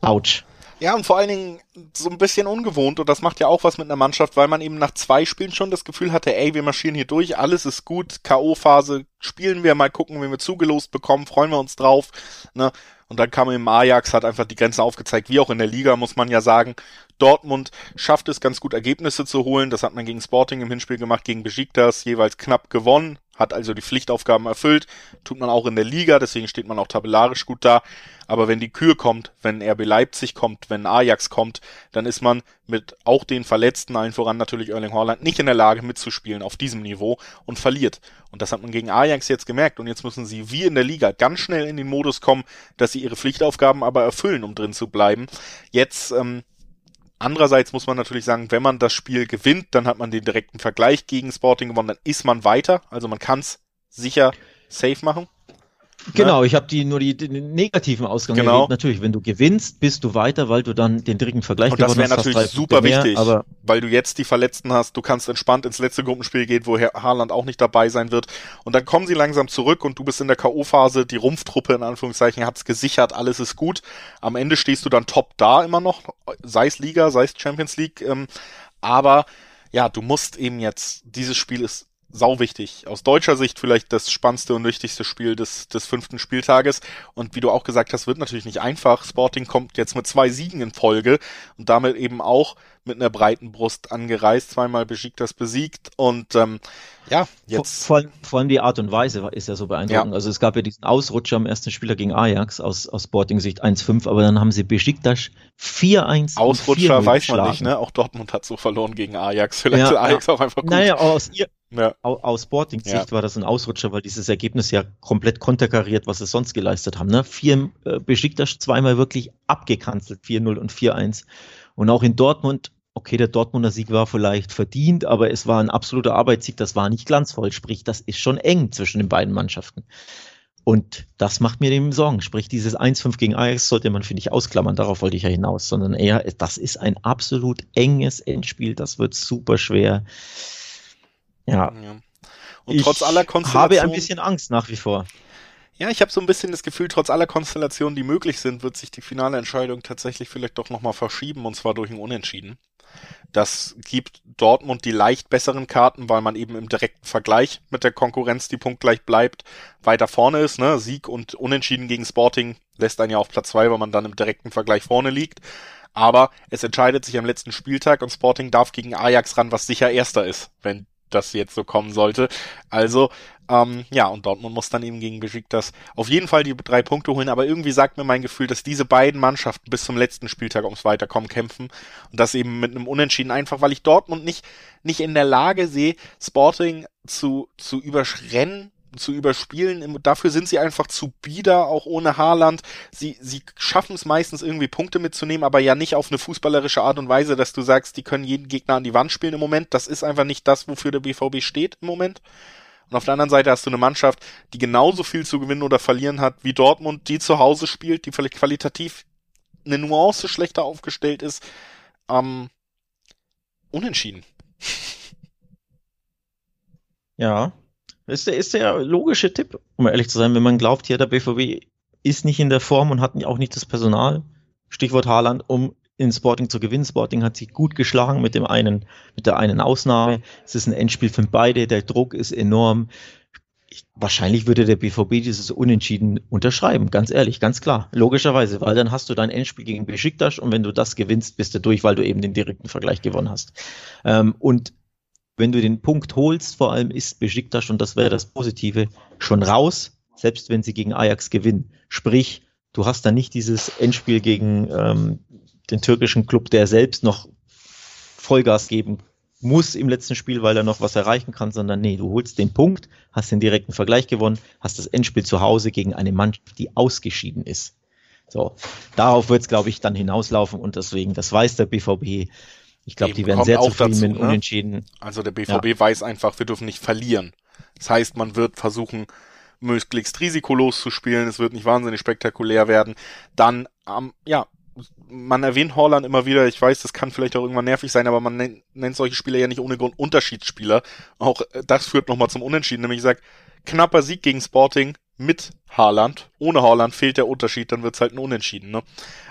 Autsch. Ja, und vor allen Dingen so ein bisschen ungewohnt und das macht ja auch was mit einer Mannschaft, weil man eben nach zwei Spielen schon das Gefühl hatte, ey, wir marschieren hier durch, alles ist gut, K.O.-Phase, spielen wir mal gucken, wenn wir zugelost bekommen, freuen wir uns drauf, ne? Und dann kam im Ajax, hat einfach die Grenzen aufgezeigt, wie auch in der Liga, muss man ja sagen. Dortmund schafft es ganz gut Ergebnisse zu holen. Das hat man gegen Sporting im Hinspiel gemacht, gegen Besiktas jeweils knapp gewonnen, hat also die Pflichtaufgaben erfüllt. Tut man auch in der Liga, deswegen steht man auch tabellarisch gut da. Aber wenn die Kür kommt, wenn RB Leipzig kommt, wenn Ajax kommt, dann ist man mit auch den Verletzten, allen voran natürlich Erling Haaland, nicht in der Lage mitzuspielen auf diesem Niveau und verliert. Und das hat man gegen Ajax jetzt gemerkt. Und jetzt müssen sie wie in der Liga ganz schnell in den Modus kommen, dass sie ihre Pflichtaufgaben aber erfüllen, um drin zu bleiben. Jetzt ähm, Andererseits muss man natürlich sagen, wenn man das Spiel gewinnt, dann hat man den direkten Vergleich gegen Sporting gewonnen, dann ist man weiter. Also man kann es sicher safe machen. Genau, ne? ich habe die nur die, den negativen Ausgang genau. Natürlich, wenn du gewinnst, bist du weiter, weil du dann den direkten Vergleich Und das wäre natürlich super mehr, wichtig, aber weil du jetzt die Verletzten hast, du kannst entspannt ins letzte Gruppenspiel gehen, wo Haaland auch nicht dabei sein wird. Und dann kommen sie langsam zurück und du bist in der K.O.-Phase, die Rumpftruppe in Anführungszeichen hat's gesichert, alles ist gut. Am Ende stehst du dann top da immer noch, sei es Liga, sei es Champions League, ähm, aber ja, du musst eben jetzt, dieses Spiel ist sau wichtig. Aus deutscher Sicht vielleicht das spannendste und wichtigste Spiel des, des fünften Spieltages. Und wie du auch gesagt hast, wird natürlich nicht einfach. Sporting kommt jetzt mit zwei Siegen in Folge und damit eben auch mit einer breiten Brust angereist, zweimal das besiegt und ähm, ja, jetzt. Vor, vor, vor, allem die Art und Weise ist ja so beeindruckend. Ja. Also es gab ja diesen Ausrutscher am ersten Spieler gegen Ajax aus, aus Sporting-Sicht 1-5, aber dann haben sie Besiktas 4-1 Ausrutscher weiß man nicht, ne? Auch Dortmund hat so verloren gegen Ajax. Vielleicht ja, Ajax ja. auch einfach gut. Naja, aus, ihr, ja. aus Sporting-Sicht ja. war das ein Ausrutscher, weil dieses Ergebnis ja komplett konterkariert, was sie sonst geleistet haben. Ne? Vier, äh, Besiktas zweimal wirklich abgekanzelt, 4-0 und 4-1. Und auch in Dortmund okay, der Dortmunder Sieg war vielleicht verdient, aber es war ein absoluter Arbeitssieg, das war nicht glanzvoll, sprich, das ist schon eng zwischen den beiden Mannschaften. Und das macht mir dem Sorgen. Sprich, dieses 1-5 gegen Ajax sollte man, finde ich, ausklammern. Darauf wollte ich ja hinaus. Sondern eher, das ist ein absolut enges Endspiel. Das wird super schwer. Ja. ja. Und ich trotz aller Konstellationen. habe ein bisschen Angst nach wie vor. Ja, ich habe so ein bisschen das Gefühl, trotz aller Konstellationen, die möglich sind, wird sich die finale Entscheidung tatsächlich vielleicht doch nochmal verschieben, und zwar durch ein Unentschieden. Das gibt Dortmund die leicht besseren Karten, weil man eben im direkten Vergleich mit der Konkurrenz, die punktgleich bleibt, weiter vorne ist. Ne? Sieg und Unentschieden gegen Sporting lässt einen ja auf Platz zwei, weil man dann im direkten Vergleich vorne liegt. Aber es entscheidet sich am letzten Spieltag und Sporting darf gegen Ajax ran, was sicher erster ist, wenn das jetzt so kommen sollte. Also, ähm, ja, und Dortmund muss dann eben gegen Besiktas auf jeden Fall die drei Punkte holen, aber irgendwie sagt mir mein Gefühl, dass diese beiden Mannschaften bis zum letzten Spieltag ums Weiterkommen kämpfen. Und das eben mit einem Unentschieden einfach, weil ich Dortmund nicht, nicht in der Lage sehe, Sporting zu, zu überschrennen zu überspielen. Dafür sind sie einfach zu bieder, auch ohne Haaland. Sie, sie schaffen es meistens irgendwie Punkte mitzunehmen, aber ja nicht auf eine fußballerische Art und Weise, dass du sagst, die können jeden Gegner an die Wand spielen im Moment. Das ist einfach nicht das, wofür der BVB steht im Moment. Und auf der anderen Seite hast du eine Mannschaft, die genauso viel zu gewinnen oder verlieren hat wie Dortmund, die zu Hause spielt, die vielleicht qualitativ eine Nuance schlechter aufgestellt ist. Ähm, unentschieden. Ja, ist der, ist der logische Tipp, um ehrlich zu sein, wenn man glaubt, ja, der BVB ist nicht in der Form und hat auch nicht das Personal, Stichwort Haaland, um in Sporting zu gewinnen. Sporting hat sich gut geschlagen mit dem einen, mit der einen Ausnahme. Es ist ein Endspiel für beide, der Druck ist enorm. Ich, wahrscheinlich würde der BVB dieses Unentschieden unterschreiben, ganz ehrlich, ganz klar, logischerweise, weil dann hast du dein Endspiel gegen Besiktas und wenn du das gewinnst, bist du durch, weil du eben den direkten Vergleich gewonnen hast. Ähm, und wenn du den Punkt holst, vor allem ist Besiktas, und das wäre das Positive, schon raus, selbst wenn sie gegen Ajax gewinnen. Sprich, du hast dann nicht dieses Endspiel gegen ähm, den türkischen Club, der selbst noch Vollgas geben muss im letzten Spiel, weil er noch was erreichen kann, sondern nee, du holst den Punkt, hast den direkten Vergleich gewonnen, hast das Endspiel zu Hause gegen eine Mannschaft, die ausgeschieden ist. So, darauf wird es, glaube ich, dann hinauslaufen und deswegen, das weiß der BVB, ich glaube, die werden sehr zufrieden dazu, mit ne? Unentschieden. Also der BVB ja. weiß einfach, wir dürfen nicht verlieren. Das heißt, man wird versuchen, möglichst risikolos zu spielen. Es wird nicht wahnsinnig spektakulär werden. Dann, ähm, ja, man erwähnt Holland immer wieder. Ich weiß, das kann vielleicht auch irgendwann nervig sein, aber man nennt, nennt solche Spieler ja nicht ohne Grund Unterschiedsspieler. Auch äh, das führt nochmal zum Unentschieden. Nämlich ich sag, knapper Sieg gegen Sporting mit Haaland. Ohne Haaland fehlt der Unterschied, dann wird's halt ein Unentschieden. Ne?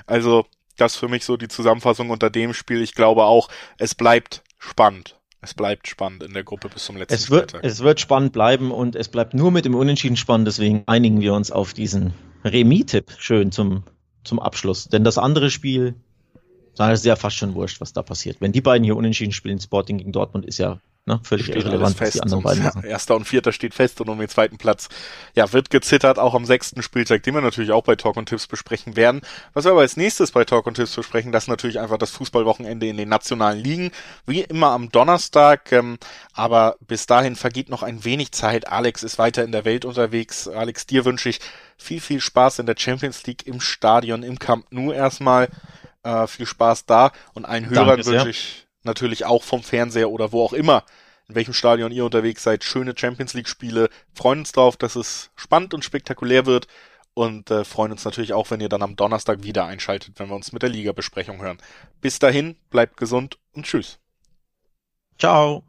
Also das für mich so die Zusammenfassung unter dem Spiel. Ich glaube auch, es bleibt spannend. Es bleibt spannend in der Gruppe bis zum letzten es wird, Freitag. Es wird spannend bleiben und es bleibt nur mit dem Unentschieden spannend. Deswegen einigen wir uns auf diesen Remis-Tipp schön zum, zum Abschluss. Denn das andere Spiel, da ist ja fast schon wurscht, was da passiert. Wenn die beiden hier unentschieden spielen, Sporting gegen Dortmund, ist ja Ne? Völlig steht irrelevant, fest. die anderen beiden machen. Erster und Vierter steht fest und um den zweiten Platz ja, wird gezittert, auch am sechsten Spieltag, den wir natürlich auch bei Talk und Tipps besprechen werden. Was wir aber als nächstes bei Talk und Tipps besprechen, das ist natürlich einfach das Fußballwochenende in den nationalen Ligen, wie immer am Donnerstag, ähm, aber bis dahin vergeht noch ein wenig Zeit. Alex ist weiter in der Welt unterwegs. Alex, dir wünsche ich viel, viel Spaß in der Champions League im Stadion, im Camp Nou erstmal. Äh, viel Spaß da und allen Hörern wünsche ich natürlich auch vom Fernseher oder wo auch immer, in welchem Stadion ihr unterwegs seid, schöne Champions League Spiele. Freuen uns drauf, dass es spannend und spektakulär wird und äh, freuen uns natürlich auch, wenn ihr dann am Donnerstag wieder einschaltet, wenn wir uns mit der Liga-Besprechung hören. Bis dahin, bleibt gesund und tschüss. Ciao.